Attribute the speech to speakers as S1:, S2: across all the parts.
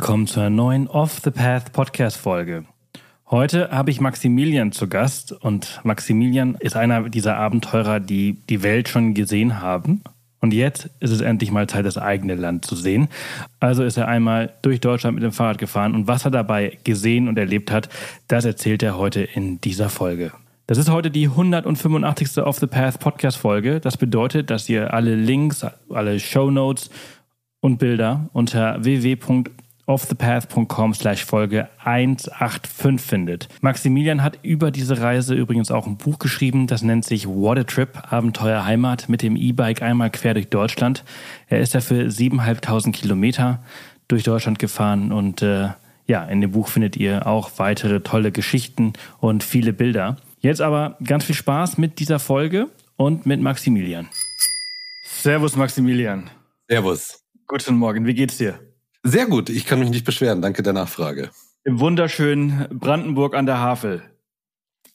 S1: willkommen zu einer neuen Off the Path Podcast Folge. Heute habe ich Maximilian zu Gast und Maximilian ist einer dieser Abenteurer, die die Welt schon gesehen haben. Und jetzt ist es endlich mal Zeit, das eigene Land zu sehen. Also ist er einmal durch Deutschland mit dem Fahrrad gefahren und was er dabei gesehen und erlebt hat, das erzählt er heute in dieser Folge. Das ist heute die 185. Off the Path Podcast Folge. Das bedeutet, dass ihr alle Links, alle Show Notes und Bilder unter www.offthepath.com slash Folge 185 findet. Maximilian hat über diese Reise übrigens auch ein Buch geschrieben, das nennt sich What a Trip, Abenteuer Heimat mit dem E-Bike einmal quer durch Deutschland. Er ist dafür 7.500 Kilometer durch Deutschland gefahren und äh, ja, in dem Buch findet ihr auch weitere tolle Geschichten und viele Bilder. Jetzt aber ganz viel Spaß mit dieser Folge und mit Maximilian. Servus Maximilian.
S2: Servus.
S1: Guten Morgen, wie geht's dir?
S2: Sehr gut, ich kann mich nicht beschweren. Danke der Nachfrage.
S1: Im wunderschönen Brandenburg an der Havel.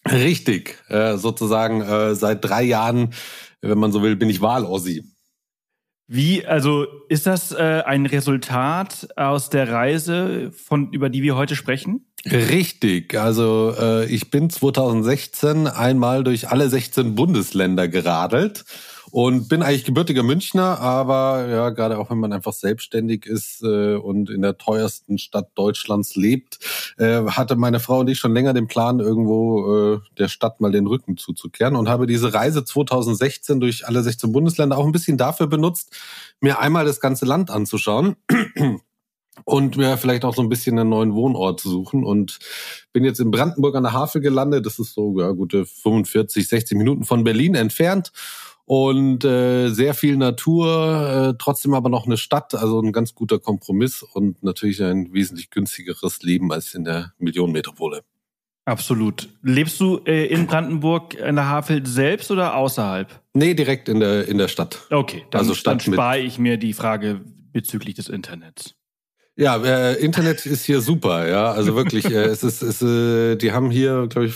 S2: Richtig, äh, sozusagen äh, seit drei Jahren, wenn man so will, bin ich Wahlossi.
S1: Wie, also ist das äh, ein Resultat aus der Reise, von, über die wir heute sprechen?
S2: Richtig, also äh, ich bin 2016 einmal durch alle 16 Bundesländer geradelt und bin eigentlich gebürtiger Münchner, aber ja, gerade auch wenn man einfach selbstständig ist äh, und in der teuersten Stadt Deutschlands lebt, äh, hatte meine Frau und ich schon länger den Plan, irgendwo äh, der Stadt mal den Rücken zuzukehren und habe diese Reise 2016 durch alle 16 Bundesländer auch ein bisschen dafür benutzt, mir einmal das ganze Land anzuschauen und mir vielleicht auch so ein bisschen einen neuen Wohnort zu suchen und bin jetzt in Brandenburg an der Havel gelandet. Das ist so ja, gute 45, 60 Minuten von Berlin entfernt und äh, sehr viel Natur, äh, trotzdem aber noch eine Stadt, also ein ganz guter Kompromiss und natürlich ein wesentlich günstigeres Leben als in der Millionenmetropole.
S1: Absolut. Lebst du äh, in Brandenburg in der Havel selbst oder außerhalb?
S2: Nee, direkt in der in der Stadt.
S1: Okay, dann, also Stadt dann spare ich mir die Frage bezüglich des Internets.
S2: Ja, äh, Internet ist hier super, ja. Also wirklich, äh, es ist, es, äh, die haben hier, glaube ich,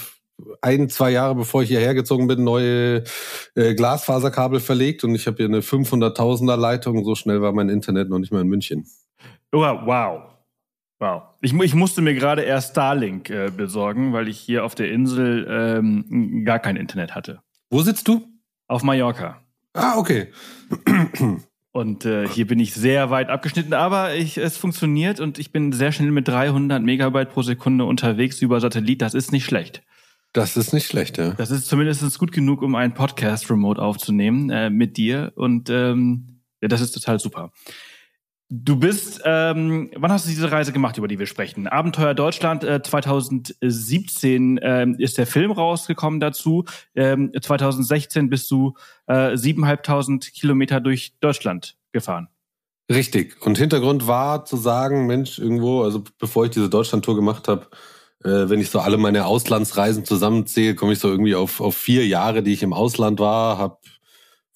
S2: ein, zwei Jahre bevor ich hierher gezogen bin, neue äh, Glasfaserkabel verlegt und ich habe hier eine 500.000er Leitung. So schnell war mein Internet noch nicht mal in München.
S1: Oh, wow. Wow. Ich, ich musste mir gerade erst Starlink äh, besorgen, weil ich hier auf der Insel ähm, gar kein Internet hatte.
S2: Wo sitzt du?
S1: Auf Mallorca.
S2: Ah, okay.
S1: Und äh, hier bin ich sehr weit abgeschnitten, aber ich, es funktioniert und ich bin sehr schnell mit 300 Megabyte pro Sekunde unterwegs über Satellit. Das ist nicht schlecht.
S2: Das ist nicht schlecht, ja.
S1: Das ist zumindest gut genug, um einen Podcast remote aufzunehmen äh, mit dir. Und ähm, ja, das ist total super. Du bist, ähm, wann hast du diese Reise gemacht, über die wir sprechen? Abenteuer Deutschland äh, 2017 ähm, ist der Film rausgekommen dazu. Ähm, 2016 bist du äh, 7.500 Kilometer durch Deutschland gefahren.
S2: Richtig. Und Hintergrund war zu sagen, Mensch, irgendwo, also bevor ich diese Deutschland-Tour gemacht habe, äh, wenn ich so alle meine Auslandsreisen zusammenzähle, komme ich so irgendwie auf, auf vier Jahre, die ich im Ausland war, habe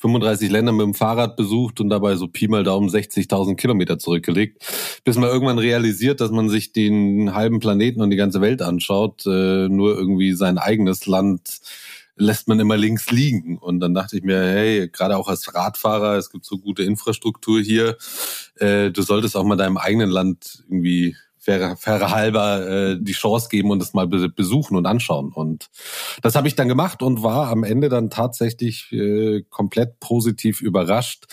S2: 35 Länder mit dem Fahrrad besucht und dabei so Pi mal Daumen 60.000 Kilometer zurückgelegt, bis man irgendwann realisiert, dass man sich den halben Planeten und die ganze Welt anschaut, äh, nur irgendwie sein eigenes Land lässt man immer links liegen. Und dann dachte ich mir, hey, gerade auch als Radfahrer, es gibt so gute Infrastruktur hier, äh, du solltest auch mal deinem eigenen Land irgendwie fairer, fairer halber äh, die Chance geben und das mal besuchen und anschauen. Und das habe ich dann gemacht und war am Ende dann tatsächlich äh, komplett positiv überrascht,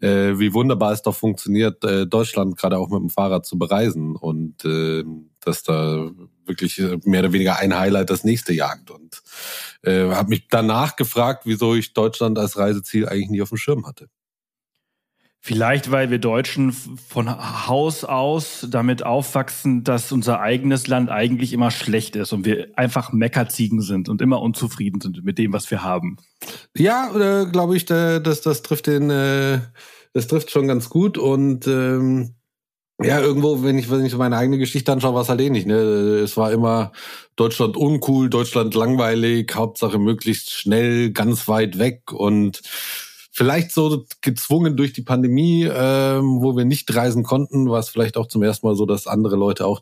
S2: äh, wie wunderbar es doch funktioniert, äh, Deutschland gerade auch mit dem Fahrrad zu bereisen und äh, dass da wirklich äh, mehr oder weniger ein Highlight das nächste jagt. Und äh, habe mich danach gefragt, wieso ich Deutschland als Reiseziel eigentlich nie auf dem Schirm hatte.
S1: Vielleicht, weil wir Deutschen von Haus aus damit aufwachsen, dass unser eigenes Land eigentlich immer schlecht ist und wir einfach Meckerziegen sind und immer unzufrieden sind mit dem, was wir haben.
S2: Ja, äh, glaube ich, das, das trifft den, äh, das trifft schon ganz gut und ähm, Ja, irgendwo, wenn ich, wenn ich meine eigene Geschichte anschaue, war es halt ähnlich. Ne? Es war immer Deutschland uncool, Deutschland langweilig, Hauptsache möglichst schnell, ganz weit weg und vielleicht so gezwungen durch die Pandemie, ähm, wo wir nicht reisen konnten, war es vielleicht auch zum ersten Mal so, dass andere Leute auch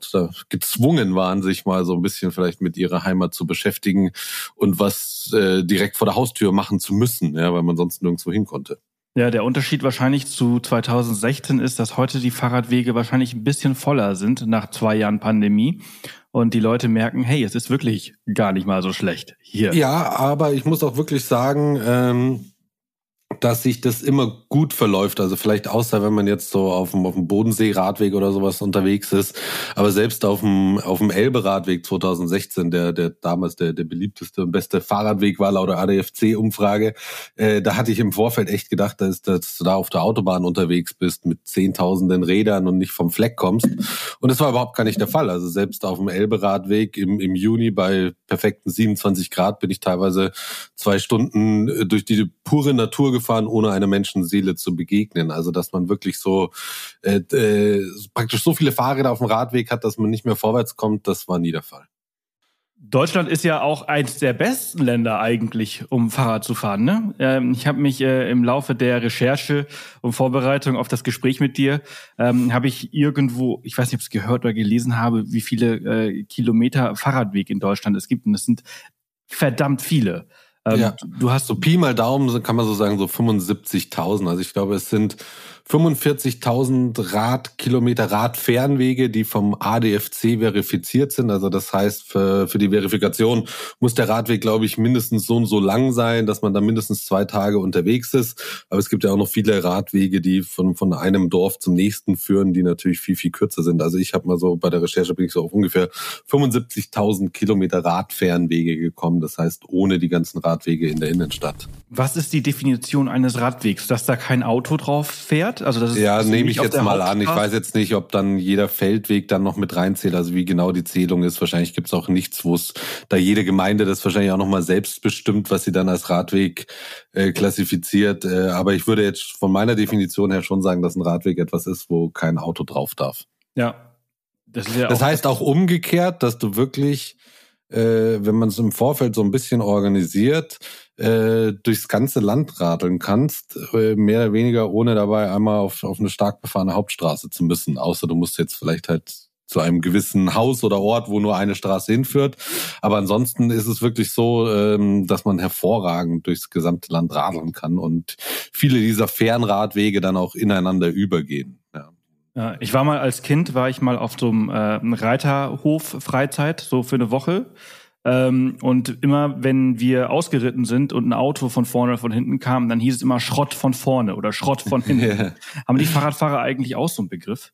S2: gezwungen waren, sich mal so ein bisschen vielleicht mit ihrer Heimat zu beschäftigen und was äh, direkt vor der Haustür machen zu müssen, ja, weil man sonst nirgendwo hin konnte.
S1: Ja, der Unterschied wahrscheinlich zu 2016 ist, dass heute die Fahrradwege wahrscheinlich ein bisschen voller sind nach zwei Jahren Pandemie und die Leute merken, hey, es ist wirklich gar nicht mal so schlecht hier.
S2: Ja, aber ich muss auch wirklich sagen, ähm, dass sich das immer gut verläuft. Also vielleicht außer wenn man jetzt so auf dem, auf dem Bodensee-Radweg oder sowas unterwegs ist. Aber selbst auf dem, auf dem Elbe-Radweg 2016, der, der damals der, der beliebteste und beste Fahrradweg war laut der ADFC-Umfrage, äh, da hatte ich im Vorfeld echt gedacht, dass, dass du da auf der Autobahn unterwegs bist mit zehntausenden Rädern und nicht vom Fleck kommst. Und das war überhaupt gar nicht der Fall. Also selbst auf dem Elbe-Radweg im, im Juni bei perfekten 27 Grad bin ich teilweise zwei Stunden äh, durch die pure Natur gefahren, ohne einer Menschenseele zu begegnen. Also dass man wirklich so äh, äh, praktisch so viele Fahrräder auf dem Radweg hat, dass man nicht mehr vorwärts kommt, das war nie der Fall.
S1: Deutschland ist ja auch eines der besten Länder eigentlich, um Fahrrad zu fahren. Ne? Ähm, ich habe mich äh, im Laufe der Recherche und Vorbereitung auf das Gespräch mit dir, ähm, habe ich irgendwo, ich weiß nicht, ob ich es gehört oder gelesen habe, wie viele äh, Kilometer Fahrradweg in Deutschland es gibt. Und es sind verdammt viele.
S2: Ähm, ja. Du hast so Pi mal Daumen, kann man so sagen, so 75.000. Also ich glaube, es sind 45.000 Radkilometer Radfernwege, die vom ADFC verifiziert sind. Also das heißt, für, für die Verifikation muss der Radweg, glaube ich, mindestens so und so lang sein, dass man da mindestens zwei Tage unterwegs ist. Aber es gibt ja auch noch viele Radwege, die von, von einem Dorf zum nächsten führen, die natürlich viel, viel kürzer sind. Also ich habe mal so bei der Recherche bin ich so auf ungefähr 75.000 Kilometer Radfernwege gekommen. Das heißt, ohne die ganzen Radwege in der Innenstadt.
S1: Was ist die Definition eines Radwegs? Dass da kein Auto drauf fährt? Also das ist
S2: ja, nehme ich jetzt mal an. Ich weiß jetzt nicht, ob dann jeder Feldweg dann noch mit reinzählt, also wie genau die Zählung ist. Wahrscheinlich gibt es auch nichts, wo es da jede Gemeinde das wahrscheinlich auch nochmal selbst bestimmt, was sie dann als Radweg äh, klassifiziert. Äh, aber ich würde jetzt von meiner Definition her schon sagen, dass ein Radweg etwas ist, wo kein Auto drauf darf.
S1: Ja.
S2: Das, ist ja das heißt auch umgekehrt, dass du wirklich, äh, wenn man es im Vorfeld so ein bisschen organisiert, äh, durchs ganze Land radeln kannst, äh, mehr oder weniger ohne dabei einmal auf, auf eine stark befahrene Hauptstraße zu müssen. Außer du musst jetzt vielleicht halt zu einem gewissen Haus oder Ort, wo nur eine Straße hinführt. Aber ansonsten ist es wirklich so, ähm, dass man hervorragend durchs gesamte Land radeln kann und viele dieser Fernradwege dann auch ineinander übergehen. Ja.
S1: Ich war mal als Kind, war ich mal auf so einem äh, Reiterhof Freizeit, so für eine Woche. Ähm, und immer, wenn wir ausgeritten sind und ein Auto von vorne oder von hinten kam, dann hieß es immer Schrott von vorne oder Schrott von hinten. Haben die Fahrradfahrer eigentlich auch so einen Begriff?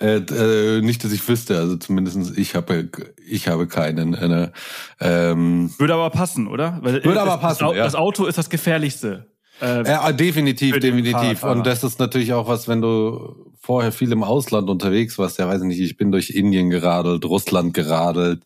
S2: Äh, äh, nicht, dass ich wüsste, also zumindest ich habe ich habe keinen. Eine,
S1: ähm, würde aber passen, oder?
S2: Weil würde aber passen.
S1: Das,
S2: ja.
S1: das Auto ist das Gefährlichste.
S2: Äh, ja, definitiv, definitiv. Und das ist natürlich auch was, wenn du vorher viel im Ausland unterwegs warst, ja weiß ich nicht, ich bin durch Indien geradelt, Russland geradelt,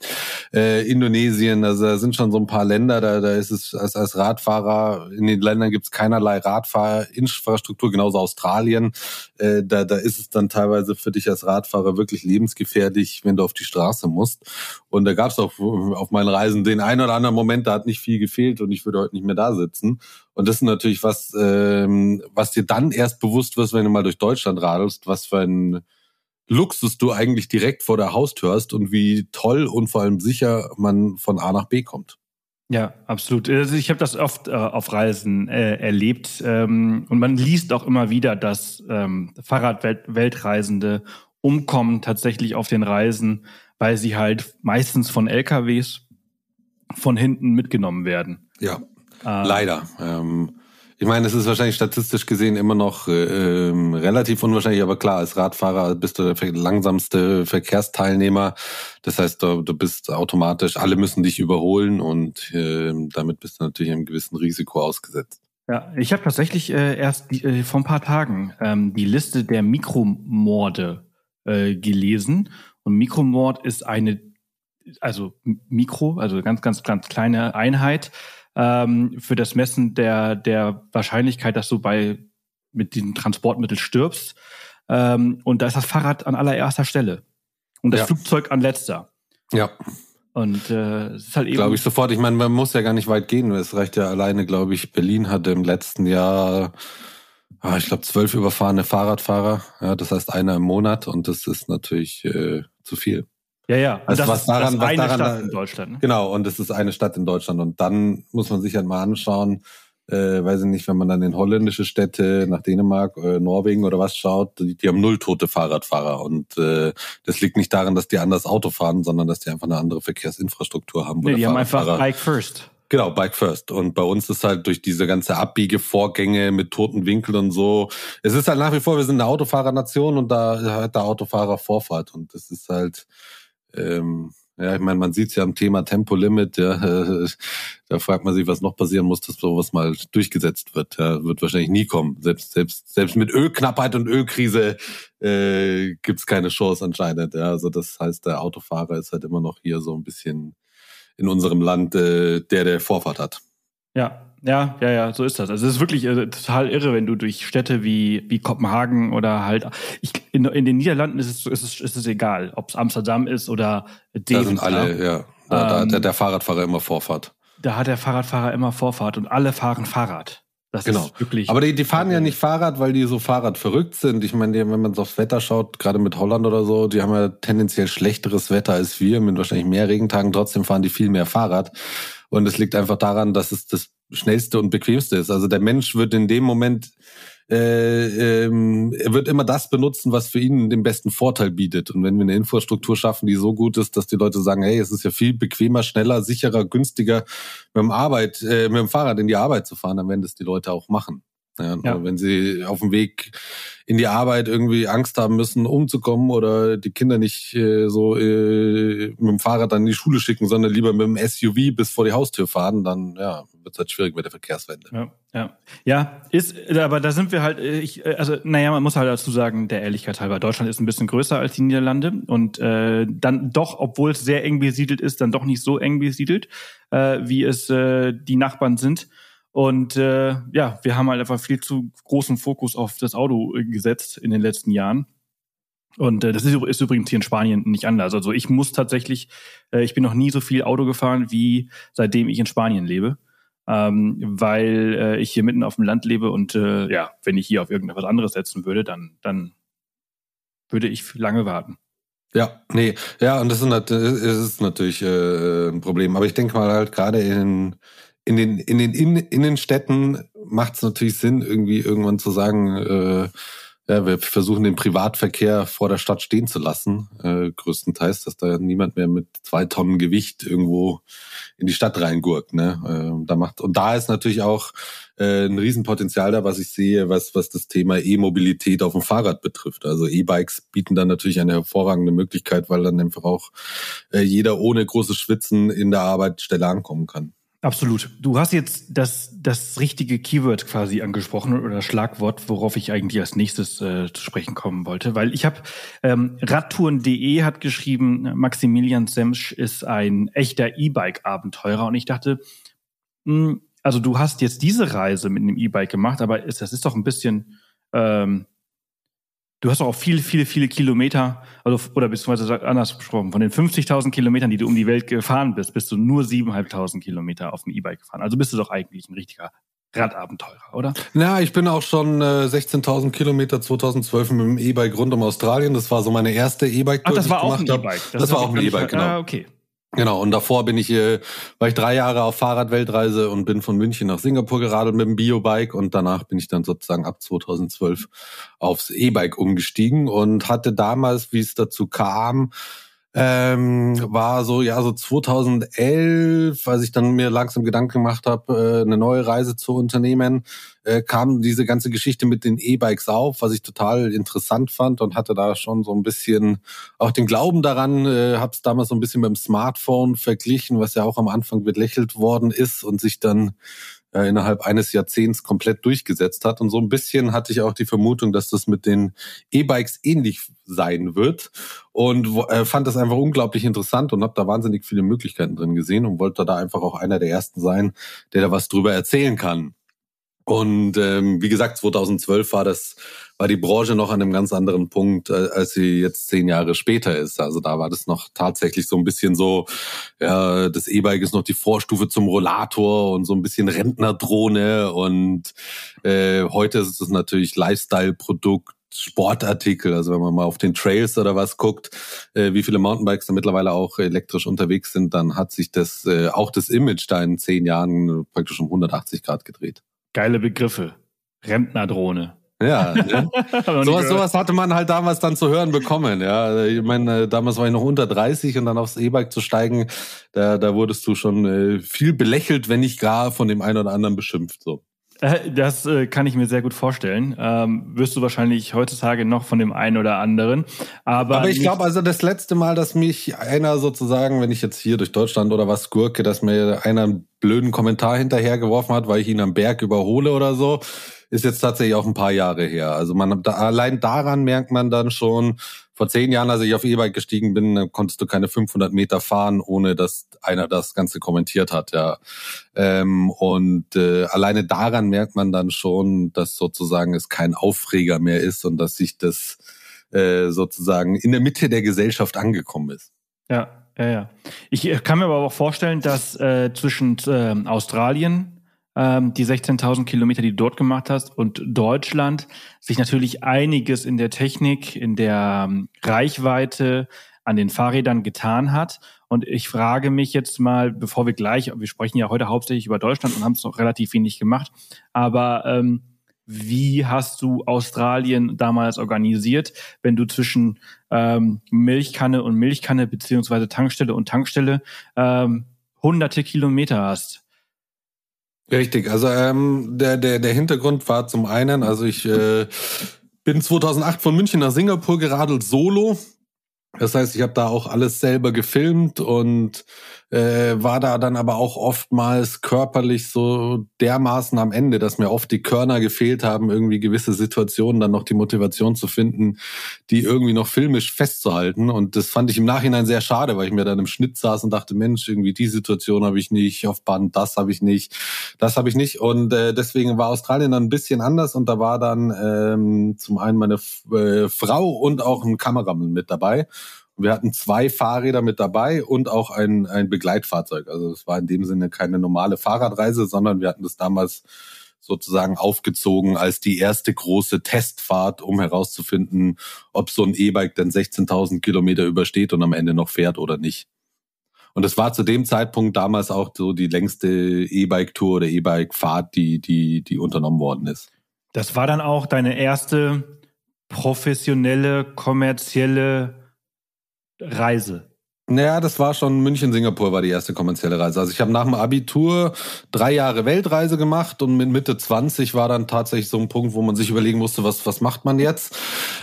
S2: äh, Indonesien, also da sind schon so ein paar Länder, da, da ist es als, als Radfahrer, in den Ländern gibt es keinerlei Radfahrinfrastruktur, genauso Australien, äh, da, da ist es dann teilweise für dich als Radfahrer wirklich lebensgefährlich, wenn du auf die Straße musst. Und da gab es auch auf meinen Reisen den einen oder anderen Moment, da hat nicht viel gefehlt und ich würde heute nicht mehr da sitzen. Und das ist natürlich was, ähm, was dir dann erst bewusst wird, wenn du mal durch Deutschland radelst, was für ein Luxus du eigentlich direkt vor der Haustür hast und wie toll und vor allem sicher man von A nach B kommt.
S1: Ja, absolut. Also ich habe das oft äh, auf Reisen äh, erlebt ähm, und man liest auch immer wieder, dass ähm, Fahrradweltreisende umkommen tatsächlich auf den Reisen, weil sie halt meistens von LKWs von hinten mitgenommen werden.
S2: Ja, äh, leider. Ähm, ich meine, es ist wahrscheinlich statistisch gesehen immer noch äh, ähm, relativ unwahrscheinlich, aber klar, als Radfahrer bist du der langsamste Verkehrsteilnehmer. Das heißt, du, du bist automatisch, alle müssen dich überholen und äh, damit bist du natürlich einem gewissen Risiko ausgesetzt.
S1: Ja, ich habe tatsächlich äh, erst die, äh, vor ein paar Tagen ähm, die Liste der Mikromorde äh, gelesen. Und Mikromord ist eine, also Mikro, also ganz, ganz, ganz kleine Einheit ähm, für das Messen der, der Wahrscheinlichkeit, dass du bei mit diesem Transportmittel stirbst. Ähm, und da ist das Fahrrad an allererster Stelle. Und das
S2: Ja.
S1: Flugzeug an letzter.
S2: Ja,
S1: Und äh, es ist halt eben.
S2: glaube ich sofort. Ich meine, man muss ja gar nicht weit gehen. Es reicht ja alleine, glaube ich, Berlin hatte im letzten Jahr, ah, ich glaube, zwölf überfahrene Fahrradfahrer. Ja, das heißt einer im Monat und das ist natürlich äh, zu viel.
S1: Ja, ja. Und
S2: Also
S1: das
S2: was
S1: ist,
S2: daran-
S1: das
S2: was
S1: eine
S2: daran
S1: Stadt in Deutschland. Ne?
S2: Genau, und es ist eine Stadt in Deutschland. Und dann muss man sich halt mal anschauen, äh, weiß ich nicht, wenn man dann in holländische Städte, nach Dänemark, äh, Norwegen oder was schaut, die, die haben null tote Fahrradfahrer. Und äh, das liegt nicht daran, dass die anders Auto fahren, sondern dass die einfach eine andere Verkehrsinfrastruktur haben.
S1: Nee, die haben einfach Bike First.
S2: Genau, Bike First. Und bei uns ist halt durch diese ganze Abbiegevorgänge mit toten Winkeln und so. Es ist halt nach wie vor, wir sind eine Autofahrernation und da hat der Autofahrer Vorfahrt. Und das ist halt, ähm, ja, ich meine, man sieht es ja am Thema Tempolimit, ja, äh, da fragt man sich, was noch passieren muss, dass sowas mal durchgesetzt wird. Ja, wird wahrscheinlich nie kommen. Selbst, selbst, selbst mit Ölknappheit und Ölkrise äh, gibt's keine Chance anscheinend. Ja, also das heißt, der Autofahrer ist halt immer noch hier so ein bisschen in unserem Land äh, der, der Vorfahrt hat.
S1: Ja, ja, ja, ja, so ist das. Also es ist wirklich äh, total irre, wenn du durch Städte wie, wie Kopenhagen oder halt ich, in, in den Niederlanden ist es, ist es, ist es egal, ob es Amsterdam ist oder
S2: Da
S1: Deventer.
S2: sind alle, ja. Da, da
S1: Ähm,
S2: hat der, der Fahrradfahrer immer Vorfahrt.
S1: Da hat der Fahrradfahrer immer Vorfahrt und alle fahren Fahrrad. Das
S2: Genau.
S1: ist wirklich.
S2: Aber die, die fahren ja nicht Fahrrad, weil die so Fahrrad verrückt sind. Ich meine, wenn man so aufs Wetter schaut, gerade mit Holland oder so, die haben ja tendenziell schlechteres Wetter als wir, mit wahrscheinlich mehr Regentagen. Trotzdem fahren die viel mehr Fahrrad. Und es liegt einfach daran, dass es das schnellste und bequemste ist. Also der Mensch wird in dem Moment, äh, ähm, er wird immer das benutzen, was für ihn den besten Vorteil bietet. Und wenn wir eine Infrastruktur schaffen, die so gut ist, dass die Leute sagen, hey, es ist ja viel bequemer, schneller, sicherer, günstiger, mit dem Arbeit, äh, mit dem Fahrrad in die Arbeit zu fahren, dann werden das die Leute auch machen. Ja,
S1: Ja.
S2: Wenn sie auf dem Weg in die Arbeit irgendwie Angst haben müssen, umzukommen oder die Kinder nicht äh, so äh, mit dem Fahrrad dann in die Schule schicken, sondern lieber mit dem SUV bis vor die Haustür fahren, dann ja, wird es halt schwierig mit der Verkehrswende.
S1: Ja, ja. Ja, ist, aber da sind wir halt, äh, ich, äh, also, naja, man muss halt dazu sagen, der Ehrlichkeit halber, Deutschland ist ein bisschen größer als die Niederlande und äh, dann doch, obwohl es sehr eng besiedelt ist, dann doch nicht so eng besiedelt, äh, wie es äh, die Nachbarn sind. Und äh, ja, wir haben halt einfach viel zu großen Fokus auf das Auto äh, gesetzt in den letzten Jahren. Und äh, das ist, ist übrigens hier in Spanien nicht anders. Also ich muss tatsächlich, äh, ich bin noch nie so viel Auto gefahren, wie seitdem ich in Spanien lebe ähm, weil äh, ich hier mitten auf dem Land lebe und äh, ja, wenn ich hier auf irgendetwas anderes setzen würde, dann, dann würde ich lange warten.
S2: Ja, nee, ja, und das ist, nat- es ist natürlich äh, ein Problem. Aber ich denke mal halt gerade in, in den, in den in Innenstädten macht es natürlich Sinn, irgendwie irgendwann zu sagen, äh, ja, wir versuchen den Privatverkehr vor der Stadt stehen zu lassen, äh, größtenteils, dass da niemand mehr mit zwei Tonnen Gewicht irgendwo in die Stadt reingurkt. Ne? Äh, da macht und da ist natürlich auch äh, ein Riesenpotenzial da, was ich sehe, was was das Thema E-Mobilität auf dem Fahrrad betrifft. Also E-Bikes bieten dann natürlich eine hervorragende Möglichkeit, weil dann einfach auch äh, jeder ohne großes Schwitzen in der Arbeitsstelle ankommen kann.
S1: Absolut. Du hast jetzt das, das richtige Keyword quasi angesprochen oder Schlagwort, worauf ich eigentlich als nächstes äh, zu sprechen kommen wollte. Weil ich habe, ähm, Radtouren.de hat geschrieben, Maximilian Semsch ist ein echter E-Bike-Abenteurer. Und ich dachte, mh, also du hast jetzt diese Reise mit einem E-Bike gemacht, aber ist, das ist doch ein bisschen, ähm, du hast doch auch viele, viele, viele Kilometer, also oder beziehungsweise anders besprochen, von den 50.000 Kilometern, die du um die Welt gefahren bist, bist du nur 7.500 Kilometer auf dem E-Bike gefahren. Also bist du doch eigentlich ein richtiger Radabenteurer, oder?
S2: Na, ich bin auch schon äh, 16.000 Kilometer 2012 mit dem E-Bike rund um Australien. Das war so meine erste E-Bike.
S1: Ach, das
S2: die
S1: war
S2: ich
S1: auch ein
S2: gemacht hab.
S1: E-Bike.
S2: Das, war auch ein E-Bike, genau.
S1: Ah, okay.
S2: Genau, und davor bin ich, äh, war ich drei Jahre auf Fahrradweltreise und bin von München nach Singapur geradelt mit dem Biobike und danach bin ich dann sozusagen ab 2012 aufs E-Bike umgestiegen und hatte damals, wie es dazu kam, ähm, war so, ja, so 2011, als ich dann mir langsam Gedanken gemacht habe, äh, eine neue Reise zu unternehmen, äh, kam diese ganze Geschichte mit den E-Bikes auf, was ich total interessant fand und hatte da schon so ein bisschen auch den Glauben daran, äh, habe es damals so ein bisschen mit dem Smartphone verglichen, was ja auch am Anfang belächelt worden ist und sich dann äh, innerhalb eines Jahrzehnts komplett durchgesetzt hat. Und so ein bisschen hatte ich auch die Vermutung, dass das mit den E-Bikes ähnlich sein wird. Und äh, fand das einfach unglaublich interessant und habe da wahnsinnig viele Möglichkeiten drin gesehen und wollte da einfach auch einer der ersten sein, der da was drüber erzählen kann. Und ähm, wie gesagt, 2012 war das war die Branche noch an einem ganz anderen Punkt, äh, als sie jetzt zehn Jahre später ist. Also da war das noch tatsächlich so ein bisschen so, ja, das E-Bike ist noch die Vorstufe zum Rollator und so ein bisschen Rentnerdrohne. Und äh, heute ist es natürlich Lifestyle-Produkt. Sportartikel, also wenn man mal auf den Trails oder was guckt, äh, wie viele Mountainbikes da mittlerweile auch elektrisch unterwegs sind, dann hat sich das äh, auch das Image da in zehn Jahren praktisch um 180 Grad gedreht.
S1: Geile Begriffe. Rentnerdrohne.
S2: Ja, ne? sowas, sowas hatte man halt damals dann zu hören bekommen. Ja, ich meine, damals war ich noch unter 30 und dann aufs E-Bike zu steigen, da, da wurdest du schon äh, viel belächelt, wenn nicht gar von dem einen oder anderen beschimpft. So.
S1: Äh, das äh, kann ich mir sehr gut vorstellen. Ähm, wirst du wahrscheinlich heutzutage noch von dem einen oder anderen. Aber,
S2: aber ich glaube, also das letzte Mal, dass mich einer sozusagen, wenn ich jetzt hier durch Deutschland oder was gurke, dass mir einer einen blöden Kommentar hinterhergeworfen hat, weil ich ihn am Berg überhole oder so, ist jetzt tatsächlich auch ein paar Jahre her. Also man da, allein daran merkt man dann schon, vor zehn Jahren, als ich auf E-Bike gestiegen bin, konntest du keine 500 Meter fahren, ohne dass einer das Ganze kommentiert hat. Ja, ähm, und äh, alleine daran merkt man dann schon, dass sozusagen es kein Aufreger mehr ist und dass sich das äh, sozusagen in der Mitte der Gesellschaft angekommen ist.
S1: Ja, ja, ja. Ich kann mir aber auch vorstellen, dass äh, zwischen äh, Australien ähm, die 16.000 Kilometer, die du dort gemacht hast, und Deutschland sich natürlich einiges in der Technik, in der ähm, Reichweite an den Fahrrädern getan hat. Und ich frage mich jetzt mal, bevor wir gleich, wir sprechen ja heute hauptsächlich über Deutschland und haben es noch relativ wenig gemacht, aber ähm, wie hast du Australien damals organisiert, wenn du zwischen ähm, Milchkanne und Milchkanne beziehungsweise Tankstelle und Tankstelle ähm, hunderte Kilometer hast?
S2: Richtig, also ähm, der, der, der Hintergrund war zum einen, also ich äh, bin 2008 von München nach Singapur geradelt solo. Das heißt, ich habe da auch alles selber gefilmt und äh, war da dann aber auch oftmals körperlich so dermaßen am Ende, dass mir oft die Körner gefehlt haben, irgendwie gewisse Situationen dann noch die Motivation zu finden, die irgendwie noch filmisch festzuhalten. Und das fand ich im Nachhinein sehr schade, weil ich mir dann im Schnitt saß und dachte, Mensch, irgendwie die Situation habe ich nicht, auf Band das habe ich nicht, das habe ich nicht. Und äh, deswegen war Australien dann ein bisschen anders und da war dann ähm, zum einen meine äh, Frau und auch ein Kameramann mit dabei. Wir hatten zwei Fahrräder mit dabei und auch ein, ein Begleitfahrzeug. Also es war in dem Sinne keine normale Fahrradreise, sondern wir hatten das damals sozusagen aufgezogen als die erste große Testfahrt, um herauszufinden, ob so ein E-Bike denn 16.000 Kilometer übersteht und am Ende noch fährt oder nicht. Und es war zu dem Zeitpunkt damals auch so die längste E-Bike-Tour oder E-Bike-Fahrt, die, die, die unternommen worden ist.
S1: Das war dann auch deine erste professionelle, kommerzielle Reise?
S2: Naja, das war schon München-Singapur war die erste kommerzielle Reise. Also ich habe nach dem Abitur drei Jahre Weltreise gemacht und mit Mitte 20 war dann tatsächlich so ein Punkt, wo man sich überlegen musste, was, was macht man jetzt?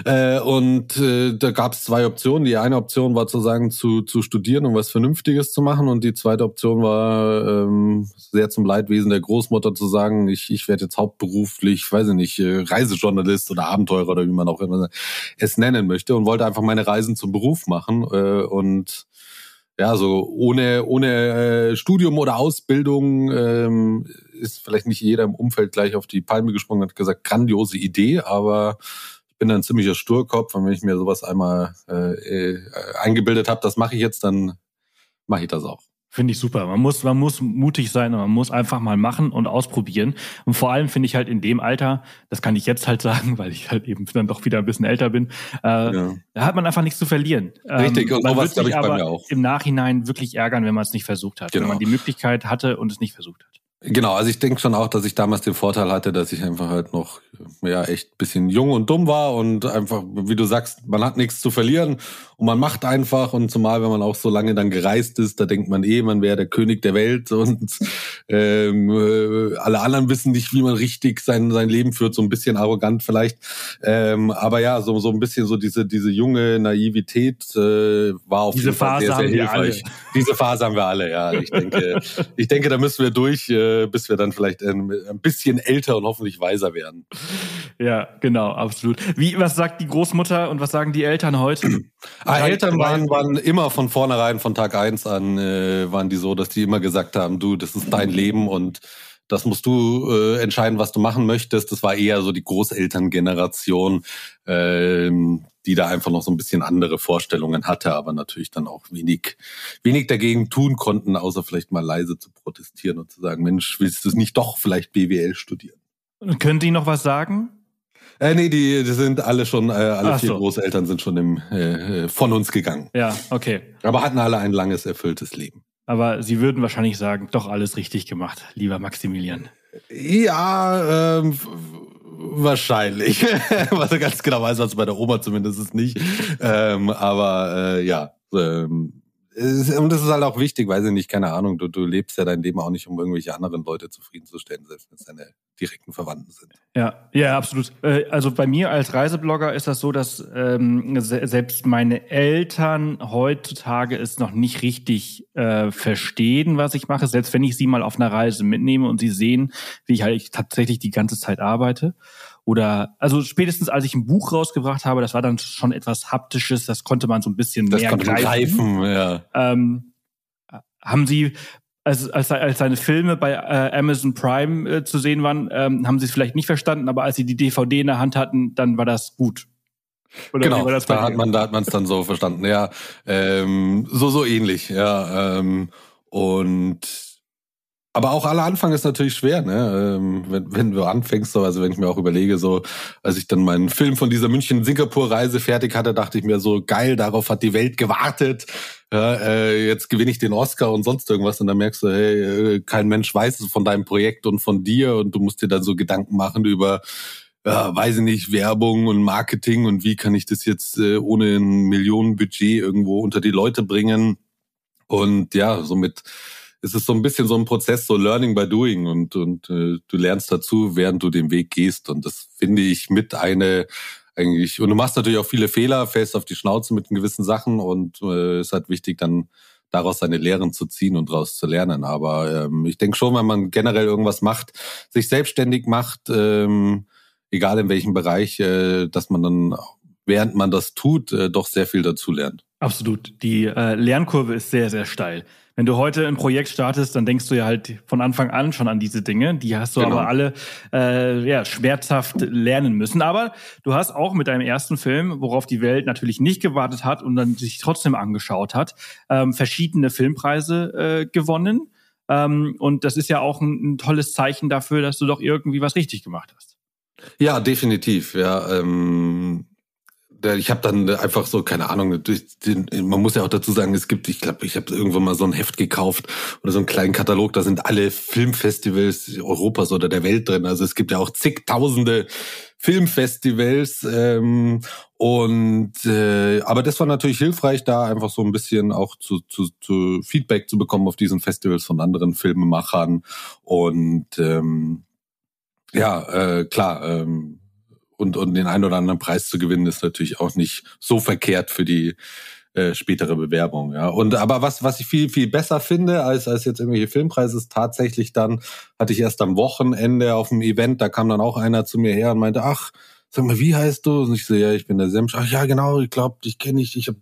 S2: Äh, und äh, da gab es zwei Optionen. Die eine Option war zu sagen, zu, zu studieren und was Vernünftiges zu machen. Und die zweite Option war ähm, sehr zum Leidwesen der Großmutter zu sagen, ich, ich werde jetzt hauptberuflich, weiß ich nicht, äh, Reisejournalist oder Abenteurer oder wie man auch immer es nennen möchte und wollte einfach meine Reisen zum Beruf machen. Äh, und ja, so ohne, ohne äh, Studium oder Ausbildung ähm, ist vielleicht nicht jeder im Umfeld gleich auf die Palme gesprungen und hat gesagt, grandiose Idee, aber ich bin ein ziemlicher Sturkopf und wenn ich mir sowas einmal äh, äh, eingebildet habe, das mache ich jetzt, dann mache ich das auch.
S1: Finde ich super. Man muss, man muss mutig sein und man muss einfach mal machen und ausprobieren. Und vor allem finde ich halt in dem Alter, das kann ich jetzt halt sagen, weil ich halt eben dann doch wieder ein bisschen älter bin, äh, ja. da hat man einfach nichts zu verlieren.
S2: Richtig, ähm, und sowas glaube ich bei mir auch.
S1: Im Nachhinein wirklich ärgern, wenn man es nicht versucht hat, genau. wenn man die Möglichkeit hatte und es nicht versucht hat.
S2: Genau, also ich denke schon auch, dass ich damals den Vorteil hatte, dass ich einfach halt noch ja echt bisschen jung und dumm war und einfach, wie du sagst, man hat nichts zu verlieren und man macht einfach und zumal, wenn man auch so lange dann gereist ist, da denkt man eh, man wäre der König der Welt und ähm, äh, alle anderen wissen nicht, wie man richtig sein, sein Leben führt, so ein bisschen arrogant vielleicht. Ähm, aber ja, so, so ein bisschen so diese, diese junge Naivität äh, war auf
S1: diese jeden Fall Phase sehr, sehr hilfreich.
S2: Diese Phase haben wir alle, ja. Ich denke, ich denke, da müssen wir durch. Äh, äh, bis wir dann vielleicht ein, ein, bisschen älter und hoffentlich weiser werden.
S1: Ja, genau, absolut. Wie, was sagt die Großmutter und was sagen die Eltern heute?
S2: ah, Eltern waren, waren immer von vornherein, von Tag eins an, äh, waren die so, dass die immer gesagt haben, du, das ist dein Leben und das musst du äh, entscheiden, was du machen möchtest. Das war eher so die Großelterngeneration, ähm, die da einfach noch so ein bisschen andere Vorstellungen hatte, aber natürlich dann auch wenig, wenig dagegen tun konnten, außer vielleicht mal leise zu protestieren und zu sagen, Mensch, willst du es nicht doch vielleicht BWL studieren?
S1: Können die noch was sagen?
S2: Äh, nee, die, die sind alle schon, äh, alle Ach vier so. Großeltern sind schon im, äh, von uns gegangen.
S1: Ja, okay.
S2: Aber hatten alle ein langes, erfülltes Leben.
S1: Aber Sie würden wahrscheinlich sagen, doch alles richtig gemacht, lieber Maximilian.
S2: Ja, ähm, wahrscheinlich. was er ganz genau weiß, was bei der Oma zumindest ist nicht. Ähm, aber äh, ja, ähm, und das ist halt auch wichtig, weiß ich nicht, keine Ahnung, du, du lebst ja dein Leben auch nicht, um irgendwelche anderen Leute zufriedenzustellen, selbst wenn es deine direkten Verwandten sind.
S1: Ja, ja, absolut. Äh, also bei mir als Reiseblogger ist das so, dass ähm, selbst meine Eltern heutzutage es noch nicht richtig äh, verstehen, was ich mache, selbst wenn ich sie mal auf einer Reise mitnehme und sie sehen, wie ich halt tatsächlich die ganze Zeit arbeite. Oder also spätestens als ich ein Buch rausgebracht habe, das war dann schon etwas haptisches, das konnte man so ein bisschen das mehr greifen. greifen ja. Ähm, haben Sie als, als, als seine Filme bei äh, Amazon Prime äh, zu sehen waren, ähm, haben sie es vielleicht nicht verstanden, aber als sie die DVD in der Hand hatten, dann war das gut.
S2: Oder genau, da hat man da hat man es dann so verstanden. Ja, ähm, so so ähnlich. Ja, ähm, und aber auch aller Anfang ist natürlich schwer, ne? Ähm, wenn, wenn du anfängst, so, also wenn ich mir auch überlege, so, als ich dann meinen Film von dieser München-Singapur-Reise fertig hatte, dachte ich mir so, geil, darauf hat die Welt gewartet. Ja, äh, jetzt gewinne ich den Oscar und sonst irgendwas. Und dann merkst du, hey, äh, kein Mensch weiß von deinem Projekt und von dir und du musst dir dann so Gedanken machen über ja, weiß ich nicht, Werbung und Marketing und wie kann ich das jetzt äh, ohne ein Millionenbudget irgendwo unter die Leute bringen. Und ja, somit es ist so ein bisschen so ein Prozess, so Learning by Doing und, und äh, du lernst dazu, während du den Weg gehst. Und das finde ich mit eine eigentlich, und du machst natürlich auch viele Fehler, fällst auf die Schnauze mit gewissen Sachen und äh, ist halt wichtig, dann daraus seine Lehren zu ziehen und daraus zu lernen. Aber ähm, ich denke schon, wenn man generell irgendwas macht, sich selbstständig macht, ähm, egal in welchem Bereich, äh, dass man dann, während man das tut, äh, doch sehr viel dazu lernt.
S1: Absolut. Die äh, Lernkurve ist sehr, sehr steil. Wenn du heute ein Projekt startest, dann denkst du ja halt von Anfang an schon an diese Dinge. Die hast du genau. aber alle äh, ja, schmerzhaft lernen müssen. Aber du hast auch mit deinem ersten Film, worauf die Welt natürlich nicht gewartet hat und dann sich trotzdem angeschaut hat, ähm, verschiedene Filmpreise äh, gewonnen. Ähm, und das ist ja auch ein, ein tolles Zeichen dafür, dass du doch irgendwie was richtig gemacht hast.
S2: Ja, definitiv. Ja, ähm, ich habe dann einfach so, keine Ahnung, man muss ja auch dazu sagen, es gibt, ich glaube, ich habe irgendwann mal so ein Heft gekauft oder so einen kleinen Katalog, da sind alle Filmfestivals Europas oder der Welt drin. Also es gibt ja auch zigtausende Filmfestivals. Ähm, und äh, aber das war natürlich hilfreich, da einfach so ein bisschen auch zu, zu, zu Feedback zu bekommen auf diesen Festivals von anderen Filmemachern. Und ähm, ja, äh, klar, ähm, und, und den einen oder anderen Preis zu gewinnen, ist natürlich auch nicht so verkehrt für die äh, spätere Bewerbung. Ja. Und aber was, was ich viel, viel besser finde, als, als jetzt irgendwelche Filmpreise, ist tatsächlich dann, hatte ich erst am Wochenende auf dem Event, da kam dann auch einer zu mir her und meinte, ach, sag mal, wie heißt du? Und ich so, ja, ich bin der Semsch. Ach ja, genau, ich glaube, dich kenne ich. Ich habe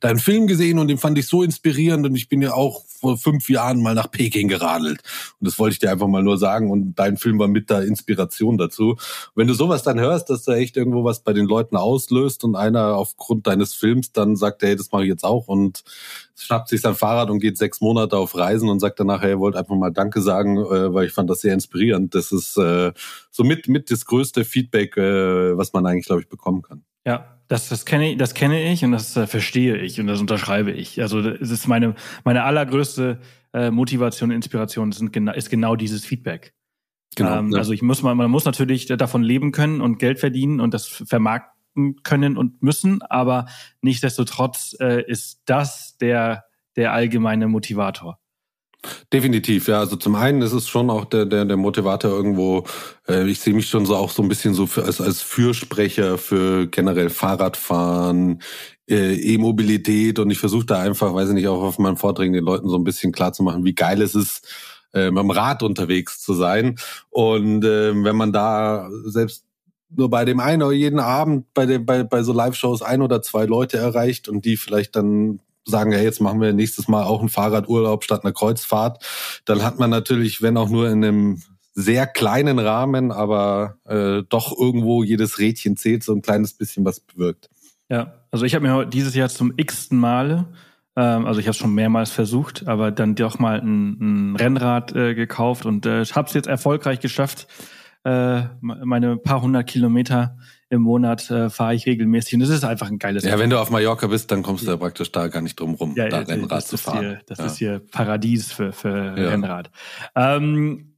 S2: deinen Film gesehen und den fand ich so inspirierend und ich bin ja auch vor fünf Jahren mal nach Peking geradelt. Und das wollte ich dir einfach mal nur sagen und dein Film war mit der Inspiration dazu. Und wenn du sowas dann hörst, dass da echt irgendwo was bei den Leuten auslöst und einer aufgrund deines Films dann sagt, hey, das mache ich jetzt auch und schnappt sich sein Fahrrad und geht sechs Monate auf Reisen und sagt danach, hey, wollte einfach mal Danke sagen, äh, weil ich fand das sehr inspirierend. Das ist äh, so mit, mit das größte Feedback, äh, was man eigentlich, glaube ich, bekommen kann.
S1: Ja, das, das kenne ich, das kenne ich und das äh, verstehe ich und das unterschreibe ich. Also es ist meine, meine allergrößte äh, Motivation, Inspiration sind ist genau dieses Feedback. Genau, ähm, ja. Also ich muss man, man muss natürlich davon leben können und Geld verdienen und das können und müssen, aber nichtsdestotrotz äh, ist das der, der allgemeine Motivator.
S2: Definitiv, ja. Also zum einen ist es schon auch der, der, der Motivator irgendwo, äh, ich sehe mich schon so auch so ein bisschen so für, als, als Fürsprecher für generell Fahrradfahren, äh, E-Mobilität und ich versuche da einfach, weiß ich nicht, auch auf meinen Vorträgen den Leuten so ein bisschen klar zu machen, wie geil es ist, äh, mit dem Rad unterwegs zu sein. Und äh, wenn man da selbst nur bei dem einen oder jeden Abend bei, dem, bei, bei so Live-Shows ein oder zwei Leute erreicht und die vielleicht dann sagen, ja, jetzt machen wir nächstes Mal auch einen Fahrradurlaub statt einer Kreuzfahrt, dann hat man natürlich, wenn auch nur in einem sehr kleinen Rahmen, aber äh, doch irgendwo jedes Rädchen zählt, so ein kleines bisschen was bewirkt.
S1: Ja, also ich habe mir dieses Jahr zum x-ten Male, ähm, also ich habe es schon mehrmals versucht, aber dann doch mal ein, ein Rennrad äh, gekauft und äh, habe es jetzt erfolgreich geschafft. Äh, meine paar hundert Kilometer im Monat äh, fahre ich regelmäßig und das ist einfach ein geiles.
S2: Ja, wenn du auf Mallorca bist, dann kommst du ja praktisch da gar nicht drum rum,
S1: ja,
S2: da
S1: ja,
S2: Rennrad zu fahren.
S1: Hier, das
S2: ja.
S1: ist hier Paradies für, für
S2: Ja.
S1: Rennrad. Ähm,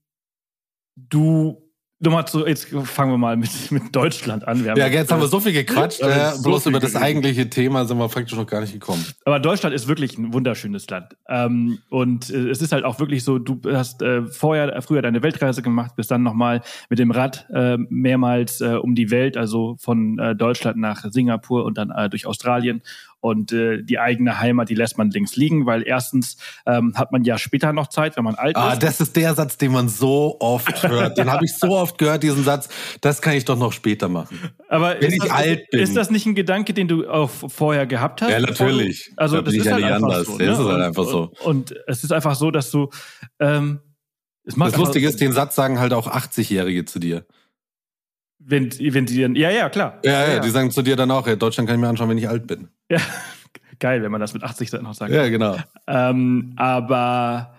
S1: du, nochmal zu, jetzt fangen wir mal mit, mit Deutschland an. Wir
S2: Ja, jetzt haben wir so viel gequatscht, äh,
S1: so
S2: bloß
S1: viel
S2: über das eigentliche Thema sind wir praktisch noch gar nicht gekommen.
S1: Aber Deutschland ist wirklich ein wunderschönes Land. Ähm, und äh, es ist halt auch wirklich so, du hast äh, vorher, äh, früher deine Weltreise gemacht, bist dann nochmal mit dem Rad äh, mehrmals äh, um die Welt, also von äh, Deutschland nach Singapur und dann äh, durch Australien. Und äh, die eigene Heimat, die lässt man links liegen, weil erstens ähm, hat man ja später noch Zeit, wenn man alt
S2: Ah,
S1: ist.
S2: das ist der Satz, den man so oft hört. Den habe ich so oft gehört, diesen Satz. Das kann ich doch noch später machen.
S1: Aber
S2: wenn
S1: ist
S2: ich
S1: das,
S2: alt bin.
S1: Ist das nicht ein Gedanke, den du auch vorher gehabt hast?
S2: Ja, natürlich.
S1: Also
S2: Da
S1: das
S2: bin ich
S1: ist
S2: ja
S1: halt einfach
S2: anders.
S1: so. Ne?
S2: ist halt
S1: und,
S2: einfach so.
S1: Und, und es ist einfach so, dass du ähm, es macht
S2: Das Lustige ist, den Satz sagen halt auch 80-Jährige zu dir.
S1: Wenn, wenn die dann, ja, ja, klar.
S2: Ja, ja, die sagen zu dir dann auch, ja, Deutschland kann ich mir anschauen, wenn ich alt bin.
S1: Ja, geil, wenn man das mit 80 dann noch sagt.
S2: Ja, genau.
S1: Ähm, aber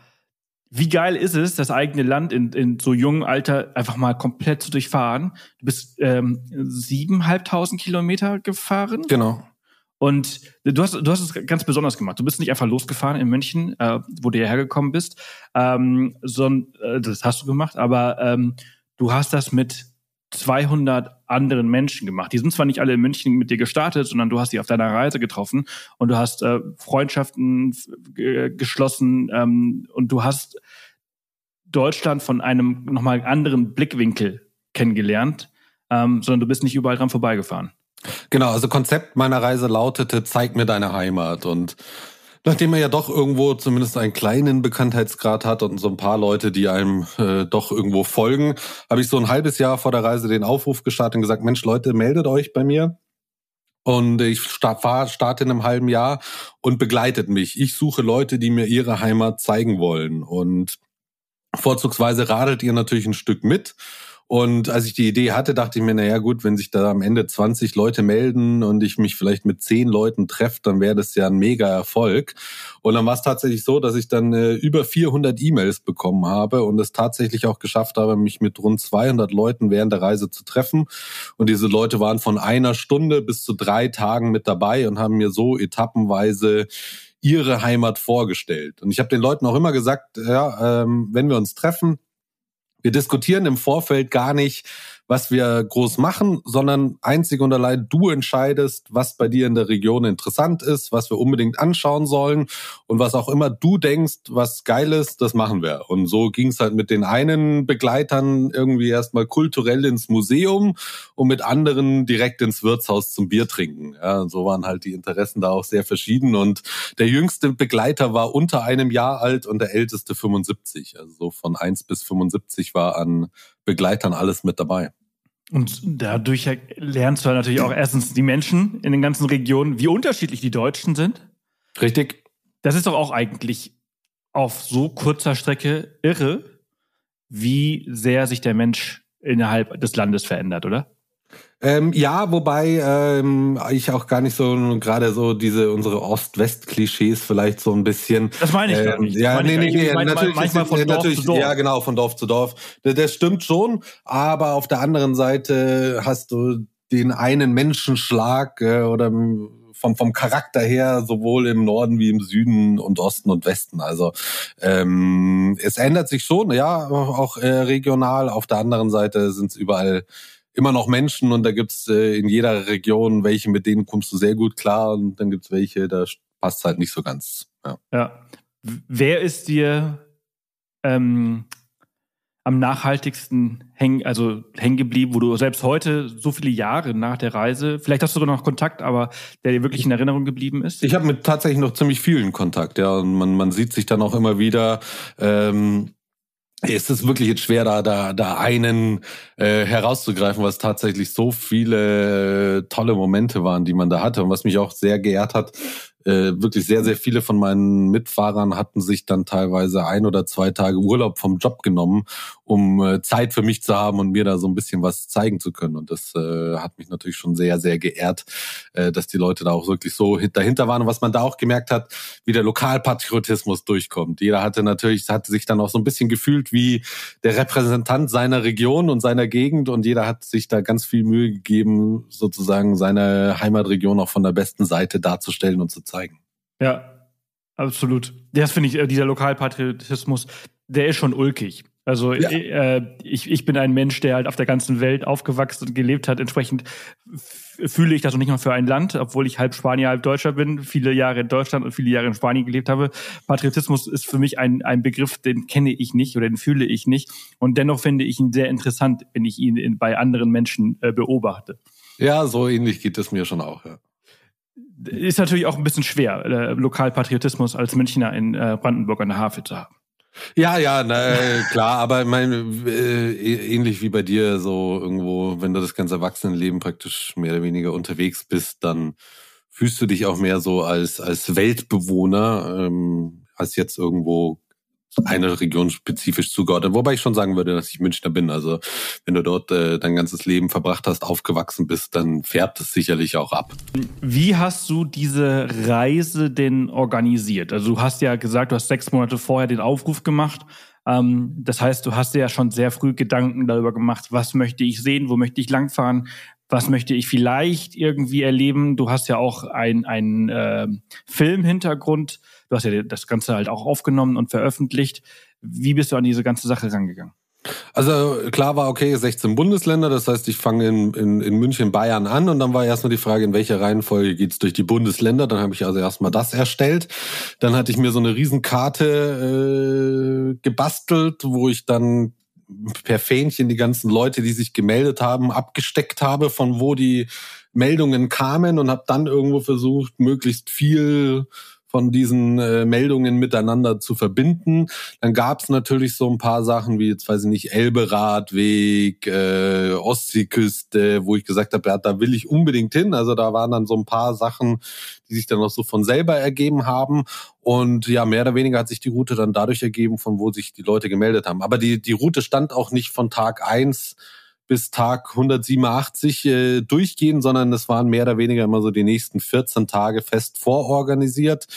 S1: wie geil ist es, das eigene Land in, in so jungem Alter einfach mal komplett zu durchfahren? Du bist ähm, siebeneinhalbtausend Kilometer gefahren
S2: Genau.
S1: und du hast, du hast es ganz besonders gemacht. Du bist nicht einfach losgefahren in München, äh, wo du hierher gekommen bist, ähm, sondern äh, das hast du gemacht, aber ähm, du hast das mit 200 anderen Menschen gemacht. Die sind zwar nicht alle in München mit dir gestartet, sondern du hast sie auf deiner Reise getroffen und du hast äh, Freundschaften geschlossen ähm, und du hast Deutschland von einem nochmal anderen Blickwinkel kennengelernt, ähm, sondern du bist nicht überall dran vorbeigefahren.
S2: Genau, also Konzept meiner Reise lautete, zeig mir deine Heimat. Und nachdem er ja doch irgendwo zumindest einen kleinen Bekanntheitsgrad hat und so ein paar Leute, die einem äh, doch irgendwo folgen, habe ich so ein halbes Jahr vor der Reise den Aufruf gestartet und gesagt, Mensch, Leute, meldet euch bei mir. Und ich start, starte in einem halben Jahr und begleitet mich. Ich suche Leute, die mir ihre Heimat zeigen wollen. Und vorzugsweise radelt ihr natürlich ein Stück mit. Und als ich die Idee hatte, dachte ich mir, naja gut, wenn sich da am Ende 20 Leute melden und ich mich vielleicht mit 10 Leuten treffe, dann wäre das ja ein mega Erfolg. Und dann war es tatsächlich so, dass ich dann äh, über 400 E-Mails bekommen habe und es tatsächlich auch geschafft habe, mich mit rund 200 Leuten während der Reise zu treffen. Und diese Leute waren von einer Stunde bis zu drei Tagen mit dabei und haben mir so etappenweise ihre Heimat vorgestellt. Und ich habe den Leuten auch immer gesagt, ja, ähm, wenn wir uns treffen, wir diskutieren im Vorfeld gar nicht, was wir groß machen, sondern einzig und allein du entscheidest, was bei dir in der Region interessant ist, was wir unbedingt anschauen sollen und was auch immer du denkst, was geil ist, das machen wir. Und so ging es halt mit den einen Begleitern irgendwie erstmal kulturell ins Museum und mit anderen direkt ins Wirtshaus zum Bier trinken. Ja, so waren halt die Interessen da auch sehr verschieden und der jüngste Begleiter war unter einem Jahr alt und der älteste 75. Also so von 1 bis 75 war an Begleitern alles mit dabei.
S1: Und dadurch lernst du halt natürlich auch erstens die Menschen in den ganzen Regionen, wie unterschiedlich die Deutschen sind.
S2: Richtig?
S1: Das ist doch auch eigentlich auf so kurzer Strecke irre, wie sehr sich der Mensch innerhalb des Landes verändert, oder?
S2: Ähm, ja, wobei ähm, ich auch gar nicht so gerade so diese unsere Ost-West-Klischees vielleicht so ein bisschen.
S1: Das meine ich
S2: ähm,
S1: gar nicht. Das
S2: Ja, nee, nee, nee,
S1: meine
S2: natürlich,
S1: manchmal von
S2: äh,
S1: Dorf
S2: natürlich,
S1: zu Dorf.
S2: Ja, genau, von Dorf zu Dorf. Das, das stimmt schon, aber auf der anderen Seite hast du den einen Menschenschlag äh, oder vom, vom Charakter her sowohl im Norden wie im Süden und Osten und Westen. Also ähm, es ändert sich schon, ja, auch äh, regional. Auf der anderen Seite sind es überall immer noch Menschen und da gibt's äh, in jeder Region welche, mit denen kommst du sehr gut klar und dann gibt's welche, da passt halt nicht so ganz. Ja.
S1: Ja. Wer ist dir ähm, am nachhaltigsten hängen, also hängen geblieben, wo du selbst heute so viele Jahre nach der Reise, vielleicht hast du sogar noch Kontakt, aber der dir wirklich in Erinnerung geblieben ist?
S2: Ich habe mit tatsächlich noch ziemlich vielen Kontakt, ja, und man, man sieht sich dann auch immer wieder. Ähm, es ist wirklich jetzt schwer, da, da, da einen äh, herauszugreifen, was tatsächlich so viele äh, tolle Momente waren, die man da hatte. Und was mich auch sehr geehrt hat, äh, wirklich sehr, sehr viele von meinen Mitfahrern hatten sich dann teilweise ein oder zwei Tage Urlaub vom Job genommen, um äh, Zeit für mich zu haben und mir da so ein bisschen was zeigen zu können. Und das äh, hat mich natürlich schon sehr, sehr geehrt, äh, dass die Leute da auch wirklich so dahinter waren. Und was man da auch gemerkt hat, wie der Lokalpatriotismus durchkommt. Jeder hatte natürlich, hatte sich dann auch so ein bisschen gefühlt wie der Repräsentant seiner Region und seiner Gegend und jeder hat sich da ganz viel Mühe gegeben, sozusagen seine Heimatregion auch von der besten Seite darzustellen und zu zeigen.
S1: Ja, absolut. Das finde ich, äh, dieser Lokalpatriotismus, der ist schon ulkig. Also ja. äh, ich, ich bin ein Mensch, der halt auf der ganzen Welt aufgewachsen und gelebt hat. Entsprechend fühle ich das noch nicht mal für ein Land, obwohl ich halb Spanier, halb Deutscher bin, viele Jahre in Deutschland und viele Jahre in Spanien gelebt habe. Patriotismus ist für mich ein, ein Begriff, den kenne ich nicht oder den fühle ich nicht. Und dennoch finde ich ihn sehr interessant, wenn ich ihn in, bei anderen Menschen äh, beobachte.
S2: Ja, so ähnlich geht es mir schon auch, ja
S1: ist natürlich auch ein bisschen schwer, äh, Lokalpatriotismus als Münchner in äh, Brandenburg an der Havel zu haben.
S2: Ja, ja, na, klar, aber mein, äh, ähnlich wie bei dir, so irgendwo, wenn du das ganze Erwachsenenleben praktisch mehr oder weniger unterwegs bist, dann fühlst du dich auch mehr so als, als Weltbewohner, ähm, als jetzt irgendwo eine Region spezifisch zugeordnet. Wobei ich schon sagen würde, dass ich Münchner bin. Also wenn du dort äh, dein ganzes Leben verbracht hast, aufgewachsen bist, dann färbt es sicherlich auch ab.
S1: Wie hast du diese Reise denn organisiert? Also du hast ja gesagt, du hast sechs Monate vorher den Aufruf gemacht. Ähm, das heißt, du hast ja schon sehr früh Gedanken darüber gemacht, was möchte ich sehen, wo möchte ich langfahren, was möchte ich vielleicht irgendwie erleben. Du hast ja auch einen äh, Filmhintergrund Du hast ja das Ganze halt auch aufgenommen und veröffentlicht. Wie bist du an diese ganze Sache rangegangen?
S2: Also klar war, okay, 16 Bundesländer, das heißt, ich fange in, in, in München, Bayern an und dann war erstmal die Frage, in welcher Reihenfolge geht's durch die Bundesländer. Dann habe ich also erstmal das erstellt. Dann hatte ich mir so eine Riesenkarte äh, gebastelt, wo ich dann per Fähnchen die ganzen Leute, die sich gemeldet haben, abgesteckt habe, von wo die Meldungen kamen und habe dann irgendwo versucht, möglichst viel von diesen äh, Meldungen miteinander zu verbinden. Dann gab es natürlich so ein paar Sachen wie jetzt weiß ich nicht Elbe-Radweg, äh, Ostseeküste, wo ich gesagt habe, ja, da will ich unbedingt hin. Also da waren dann so ein paar Sachen, die sich dann auch so von selber ergeben haben. Und ja, mehr oder weniger hat sich die Route dann dadurch ergeben, von wo sich die Leute gemeldet haben. Aber die, die Route stand auch nicht von Tag eins bis Tag 187 äh, durchgehen, sondern es waren mehr oder weniger immer so die nächsten 14 Tage fest vororganisiert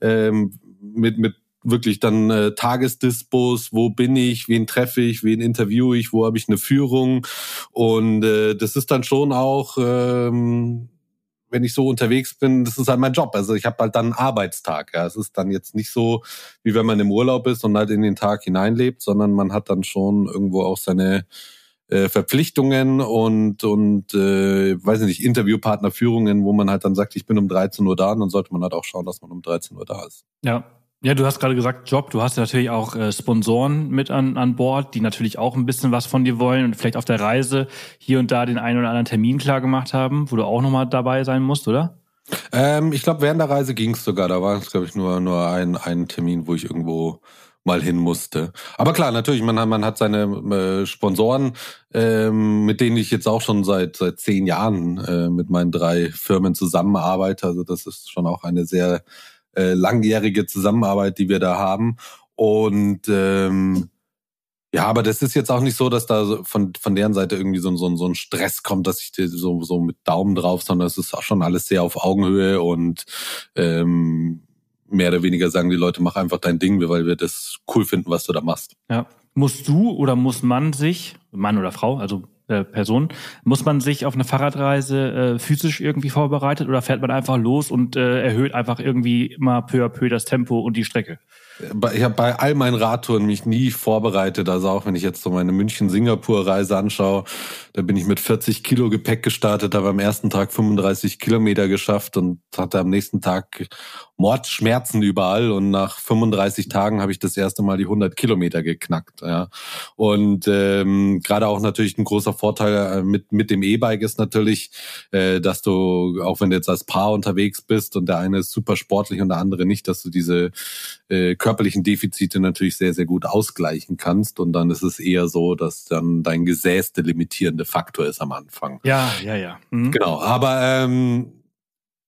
S2: ähm, mit mit wirklich dann äh, Tagesdispos, wo bin ich, wen treffe ich, wen interviewe ich, wo habe ich eine Führung und äh, das ist dann schon auch ähm, wenn ich so unterwegs bin, das ist halt mein Job. Also ich habe halt dann einen Arbeitstag. Ja. Es ist dann jetzt nicht so, wie wenn man im Urlaub ist und halt in den Tag hineinlebt, sondern man hat dann schon irgendwo auch seine äh, Verpflichtungen und und äh, weiß nicht Interviewpartnerführungen, wo man halt dann sagt, ich bin um 13 Uhr da, und dann sollte man halt auch schauen, dass man um 13 Uhr da ist.
S1: Ja. Ja, du hast gerade gesagt Job. Du hast ja natürlich auch äh, Sponsoren mit an, an Bord, die natürlich auch ein bisschen was von dir wollen und vielleicht auf der Reise hier und da den einen oder anderen Termin klar gemacht haben, wo du auch nochmal dabei sein musst, oder?
S2: Ähm, ich glaube, während der Reise ging es sogar. Da war es, glaube ich, nur nur ein, ein Termin, wo ich irgendwo mal hin musste. Aber klar, natürlich, man, hat man hat seine äh, Sponsoren, ähm, mit denen ich jetzt auch schon seit seit zehn Jahren äh, mit meinen drei Firmen zusammenarbeite. Also das ist schon auch eine sehr äh, langjährige Zusammenarbeit, die wir da haben. Und ähm, ja, aber das ist jetzt auch nicht so, dass da von, von deren Seite irgendwie so, so, so ein Stress kommt, dass ich so, so mit Daumen drauf, sondern es ist auch schon alles sehr auf Augenhöhe und ähm, mehr oder weniger sagen die Leute, mach einfach dein Ding, weil wir das cool finden, was du da machst.
S1: Ja. Musst du oder muss man sich, Mann oder Frau, also äh, Person, muss man sich auf eine Fahrradreise äh, physisch irgendwie vorbereitet oder fährt man einfach los und äh, erhöht einfach irgendwie immer peu à peu das Tempo und die Strecke?
S2: Ich habe bei all meinen Radtouren mich nie vorbereitet. Also auch wenn ich jetzt so meine München-Singapur-Reise anschaue, da bin ich mit 40 Kilo Gepäck gestartet, habe am ersten Tag 35 Kilometer geschafft und hatte am nächsten Tag Mordschmerzen überall. Und nach 35 Tagen habe ich das erste Mal die 100 Kilometer geknackt. Ja. Und ähm, gerade auch natürlich ein großer Vorteil äh, mit mit dem E-Bike ist natürlich, äh, dass du auch wenn du jetzt als Paar unterwegs bist und der eine ist super sportlich und der andere nicht, dass du diese äh, körperlichen Defizite natürlich sehr, sehr gut ausgleichen kannst. Und dann ist es eher so, dass dann dein Gesäß der limitierende Faktor ist am Anfang.
S1: Ja, ja, ja.
S2: Mhm. Genau. Aber ähm,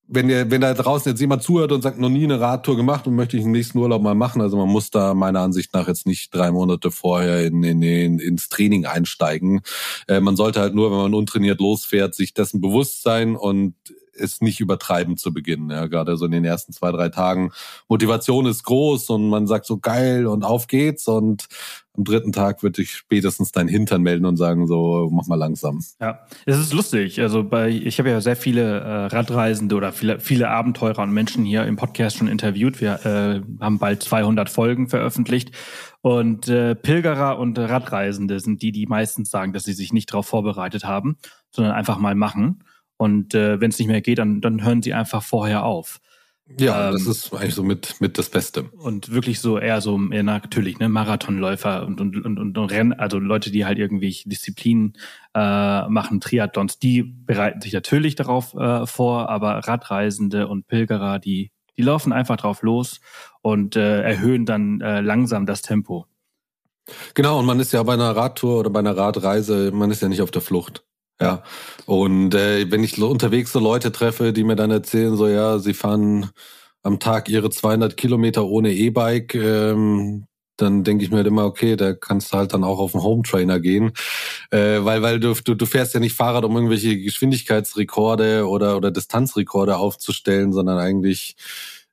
S2: wenn, ihr, wenn da draußen jetzt jemand zuhört und sagt, noch nie eine Radtour gemacht und möchte ich im nächsten Urlaub mal machen, also man muss da meiner Ansicht nach jetzt nicht drei Monate vorher in, in, in, ins Training einsteigen. Äh, man sollte halt nur, wenn man untrainiert losfährt, sich dessen bewusst sein und es nicht übertreiben zu beginnen. Ja, gerade so in den ersten zwei, drei Tagen. Motivation ist groß und man sagt so geil und auf geht's und am dritten Tag würde ich spätestens dein Hintern melden und sagen so, mach mal langsam.
S1: Ja, es ist lustig. Also bei, ich habe ja sehr viele äh, Radreisende oder viele, viele Abenteurer und Menschen hier im Podcast schon interviewt. Wir äh, haben bald 200 Folgen veröffentlicht und äh, Pilgerer und Radreisende sind die, die meistens sagen, dass sie sich nicht darauf vorbereitet haben, sondern einfach mal machen. Und äh, wenn es nicht mehr geht, dann, dann hören sie einfach vorher auf.
S2: Ja, ähm, das ist eigentlich so mit, mit das Beste.
S1: Und wirklich so eher so, ja, natürlich, ne, Marathonläufer und, und, und, und Rennen, also Leute, die halt irgendwie Disziplinen äh, machen, Triathlons, die bereiten sich natürlich darauf äh, vor, aber Radreisende und Pilgerer, die, die laufen einfach drauf los und äh, erhöhen dann äh, langsam das Tempo.
S2: Genau, und man ist ja bei einer Radtour oder bei einer Radreise, man ist ja nicht auf der Flucht. Ja. Und äh, wenn ich so unterwegs so Leute treffe, die mir dann erzählen, so ja, sie fahren am Tag ihre 200 Kilometer ohne E-Bike, ähm, dann denke ich mir halt immer, okay, da kannst du halt dann auch auf den Home Trainer gehen, äh, weil weil du, du du fährst ja nicht Fahrrad, um irgendwelche Geschwindigkeitsrekorde oder oder Distanzrekorde aufzustellen, sondern eigentlich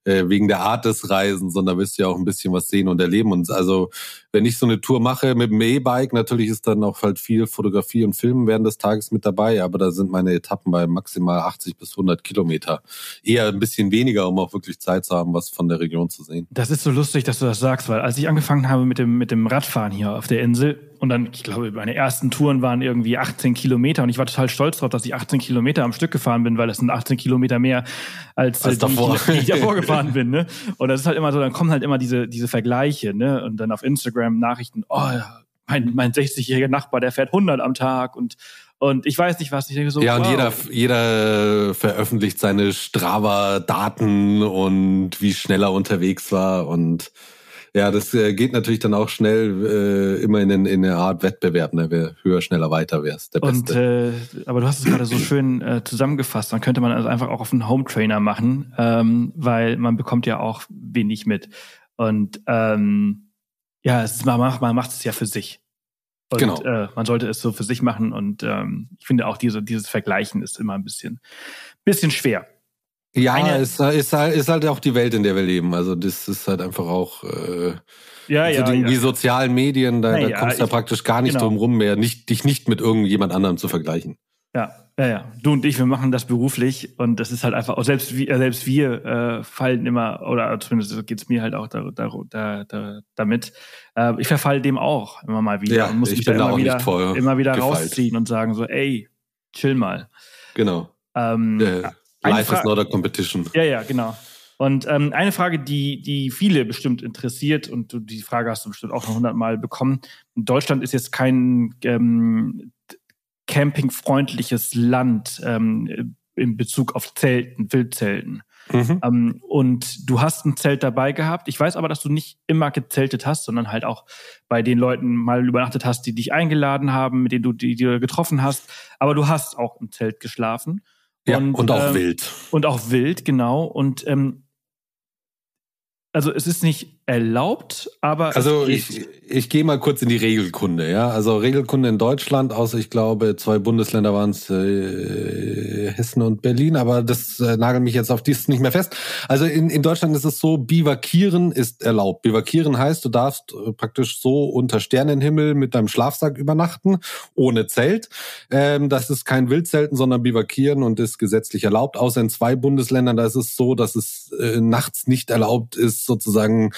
S2: äh, wegen der Art des Reisens, sondern wirst du ja auch ein bisschen was sehen und erleben. Und also, wenn ich so eine Tour mache mit dem E-Bike, natürlich ist dann auch halt viel Fotografie und Filmen während des Tages mit dabei, aber da sind meine Etappen bei maximal 80 bis 100 Kilometer. Eher ein bisschen weniger, um auch wirklich Zeit zu haben, was von der Region zu sehen.
S1: Das ist so lustig, dass du das sagst, weil als ich angefangen habe mit dem, mit dem Radfahren hier auf der Insel, und dann, ich glaube, meine ersten Touren waren irgendwie 18 Kilometer und ich war total stolz darauf, dass ich 18 Kilometer am Stück gefahren bin, weil das sind 18 Kilometer mehr als, als
S2: die, davor.
S1: Die, die ich davor gefahren bin. Ne? Und das ist halt immer so, dann kommen halt immer diese, diese Vergleiche, ne? Und dann auf Instagram Nachrichten, oh, mein, mein 60-jähriger Nachbar, der fährt 100 am Tag und und ich weiß nicht was. Ich denke so,
S2: ja, und wow. jeder, jeder veröffentlicht seine Strava-Daten und wie schnell er unterwegs war und ja, das äh, geht natürlich dann auch schnell äh, immer in, in, in eine Art Wettbewerb, ne? wer höher, schneller, weiter wärst, der
S1: Beste. Und, äh, aber du hast es gerade so schön äh, zusammengefasst. Dann könnte man also einfach auch auf einen Home Trainer machen, ähm, weil man bekommt ja auch wenig mit. Und ähm, ja, es man, macht, man macht es ja für sich. Und, genau. Äh, man sollte es so für sich machen. Und ähm, ich finde auch diese, dieses Vergleichen ist immer ein bisschen, bisschen schwer.
S2: Ja, Eine, ist, ist, halt, ist halt auch die Welt, in der wir leben. Also das ist halt einfach auch äh, ja, ja, die, ja. die sozialen Medien, da, nee, da kommst du ja praktisch gar nicht genau. drum rum mehr, nicht, dich nicht mit irgendjemand anderem zu vergleichen.
S1: Ja, ja, ja. Du und ich, wir machen das beruflich und das ist halt einfach, auch selbst wir, selbst wir äh, fallen immer, oder zumindest geht's mir halt auch da, da, da, da, damit. Äh, ich verfall dem auch immer mal wieder
S2: ja, und muss mich da immer wieder,
S1: immer wieder rausziehen und sagen so, ey, chill mal.
S2: Genau. Ähm, äh, Life is not a competition.
S1: Ja, ja, genau. Und ähm, eine Frage, die, die viele bestimmt interessiert, und du, die Frage hast du bestimmt auch noch hundertmal bekommen. Deutschland ist jetzt kein ähm, campingfreundliches Land ähm, in Bezug auf Zelten, Wildzelten. Mhm. Ähm, und du hast ein Zelt dabei gehabt. Ich weiß aber, dass du nicht immer gezeltet hast, sondern halt auch bei den Leuten mal übernachtet hast, die dich eingeladen haben, mit denen du die, die du getroffen hast. Aber du hast auch im Zelt geschlafen.
S2: Ja, und, und auch ähm, wild.
S1: Und auch wild, genau. Und ähm, also es ist nicht erlaubt, aber
S2: also ich ich gehe mal kurz in die Regelkunde, ja. Also Regelkunde in Deutschland, außer ich glaube zwei Bundesländer waren es äh, Hessen und Berlin, aber das äh, nagelt mich jetzt auf dies nicht mehr fest. Also in, in Deutschland ist es so, Bivakieren ist erlaubt. Bivakieren heißt, du darfst äh, praktisch so unter Sternenhimmel mit deinem Schlafsack übernachten, ohne Zelt. Ähm, das ist kein Wildzelten, sondern Bivakieren und ist gesetzlich erlaubt. Außer in zwei Bundesländern, da ist es so, dass es äh, nachts nicht erlaubt ist, sozusagen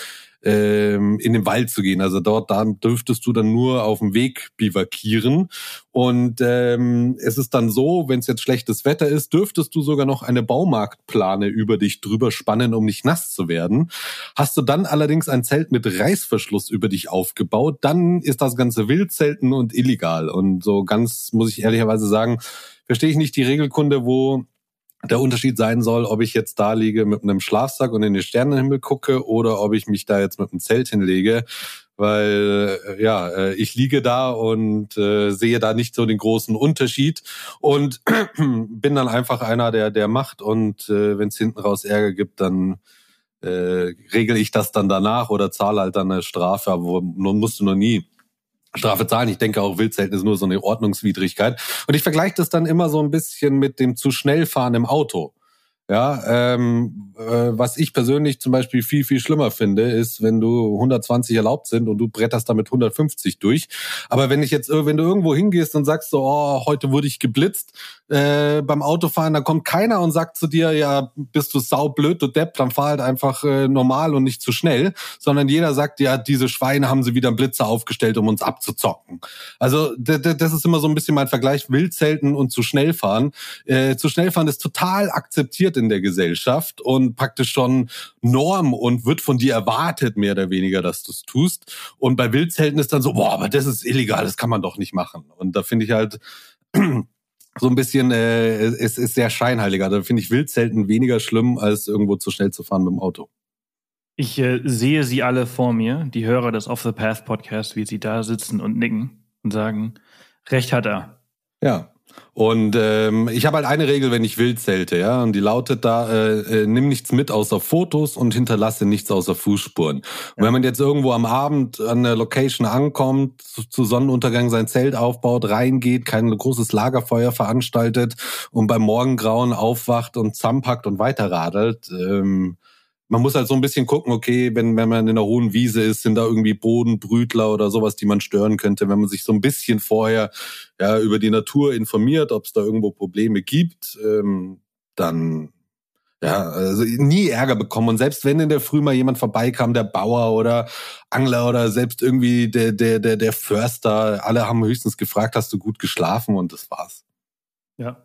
S2: ähm, in den Wald zu gehen. Also dort da dürftest du dann nur auf dem Weg bivakieren. Und ähm, es ist dann so, wenn es jetzt schlechtes Wetter ist, dürftest du sogar noch eine Baumarktplane über dich drüber spannen, um nicht nass zu werden. Hast du dann allerdings ein Zelt mit Reißverschluss über dich aufgebaut, dann ist das ganze Wildzelten und illegal. Und so ganz, muss ich ehrlicherweise sagen, verstehe ich nicht die Regelkunde, wo der Unterschied sein soll, ob ich jetzt da liege mit einem Schlafsack und in den Sternenhimmel gucke oder ob ich mich da jetzt mit einem Zelt hinlege. weil äh, ja, äh, ich liege da und äh, sehe da nicht so den großen Unterschied und bin dann einfach einer, der der macht und äh, wenn es hinten raus Ärger gibt, dann äh, regel ich das dann danach oder zahle halt dann eine Strafe, aber nun musst du noch nie Strafe zahlen. Ich denke auch Wildzelten ist nur so eine Ordnungswidrigkeit. Und ich vergleiche das dann immer so ein bisschen mit dem zu schnell fahren im Auto. Ja, ähm, äh, was ich persönlich zum Beispiel viel, viel schlimmer finde, ist, wenn du 120 erlaubt sind und du bretterst damit 150 durch. Aber wenn ich jetzt, wenn du irgendwo hingehst und sagst so, oh, heute wurde ich geblitzt äh, beim Autofahren, da kommt keiner und sagt zu dir, ja, bist du saublöd, du Depp, dann fahr halt einfach äh, normal und nicht zu schnell, sondern jeder sagt, ja, diese Schweine haben sie wieder einen Blitzer aufgestellt, um uns abzuzocken. Also das ist immer so ein bisschen mein Vergleich, Wildzelten und zu schnell fahren. Äh, zu schnell fahren ist total akzeptiert akzeptiert in der Gesellschaft und praktisch schon Norm und wird von dir erwartet, mehr oder weniger, dass du es tust. Und bei Wildzelten ist dann so, boah, aber das ist illegal, das kann man doch nicht machen. Und da finde ich halt so ein bisschen, äh, es ist sehr scheinheiliger. Da finde ich Wildzelten weniger schlimm, als irgendwo zu schnell zu fahren mit dem Auto.
S1: Ich äh, sehe sie alle vor mir, die Hörer des Off the Path Podcast, wie sie da sitzen und nicken und sagen, Recht hat er.
S2: Ja, und ähm, ich habe halt eine Regel, wenn ich wild zelte, ja, und die lautet da: äh, äh, Nimm nichts mit außer Fotos und hinterlasse nichts außer Fußspuren. Und wenn man jetzt irgendwo am Abend an der Location ankommt, zu, zu Sonnenuntergang sein Zelt aufbaut, reingeht, kein großes Lagerfeuer veranstaltet und beim Morgengrauen aufwacht und zusammenpackt und weiterradelt, ähm, man muss halt so ein bisschen gucken, okay, wenn, wenn man in einer hohen Wiese ist, sind da irgendwie Bodenbrütler oder sowas, die man stören könnte. Wenn man sich so ein bisschen vorher ja, über die Natur informiert, ob es da irgendwo Probleme gibt, ähm, dann ja, also nie Ärger bekommen. Und selbst wenn in der Früh mal jemand vorbeikam, der Bauer oder Angler oder selbst irgendwie der, der, der, der Förster, alle haben höchstens gefragt, hast du gut geschlafen und das war's.
S1: Ja,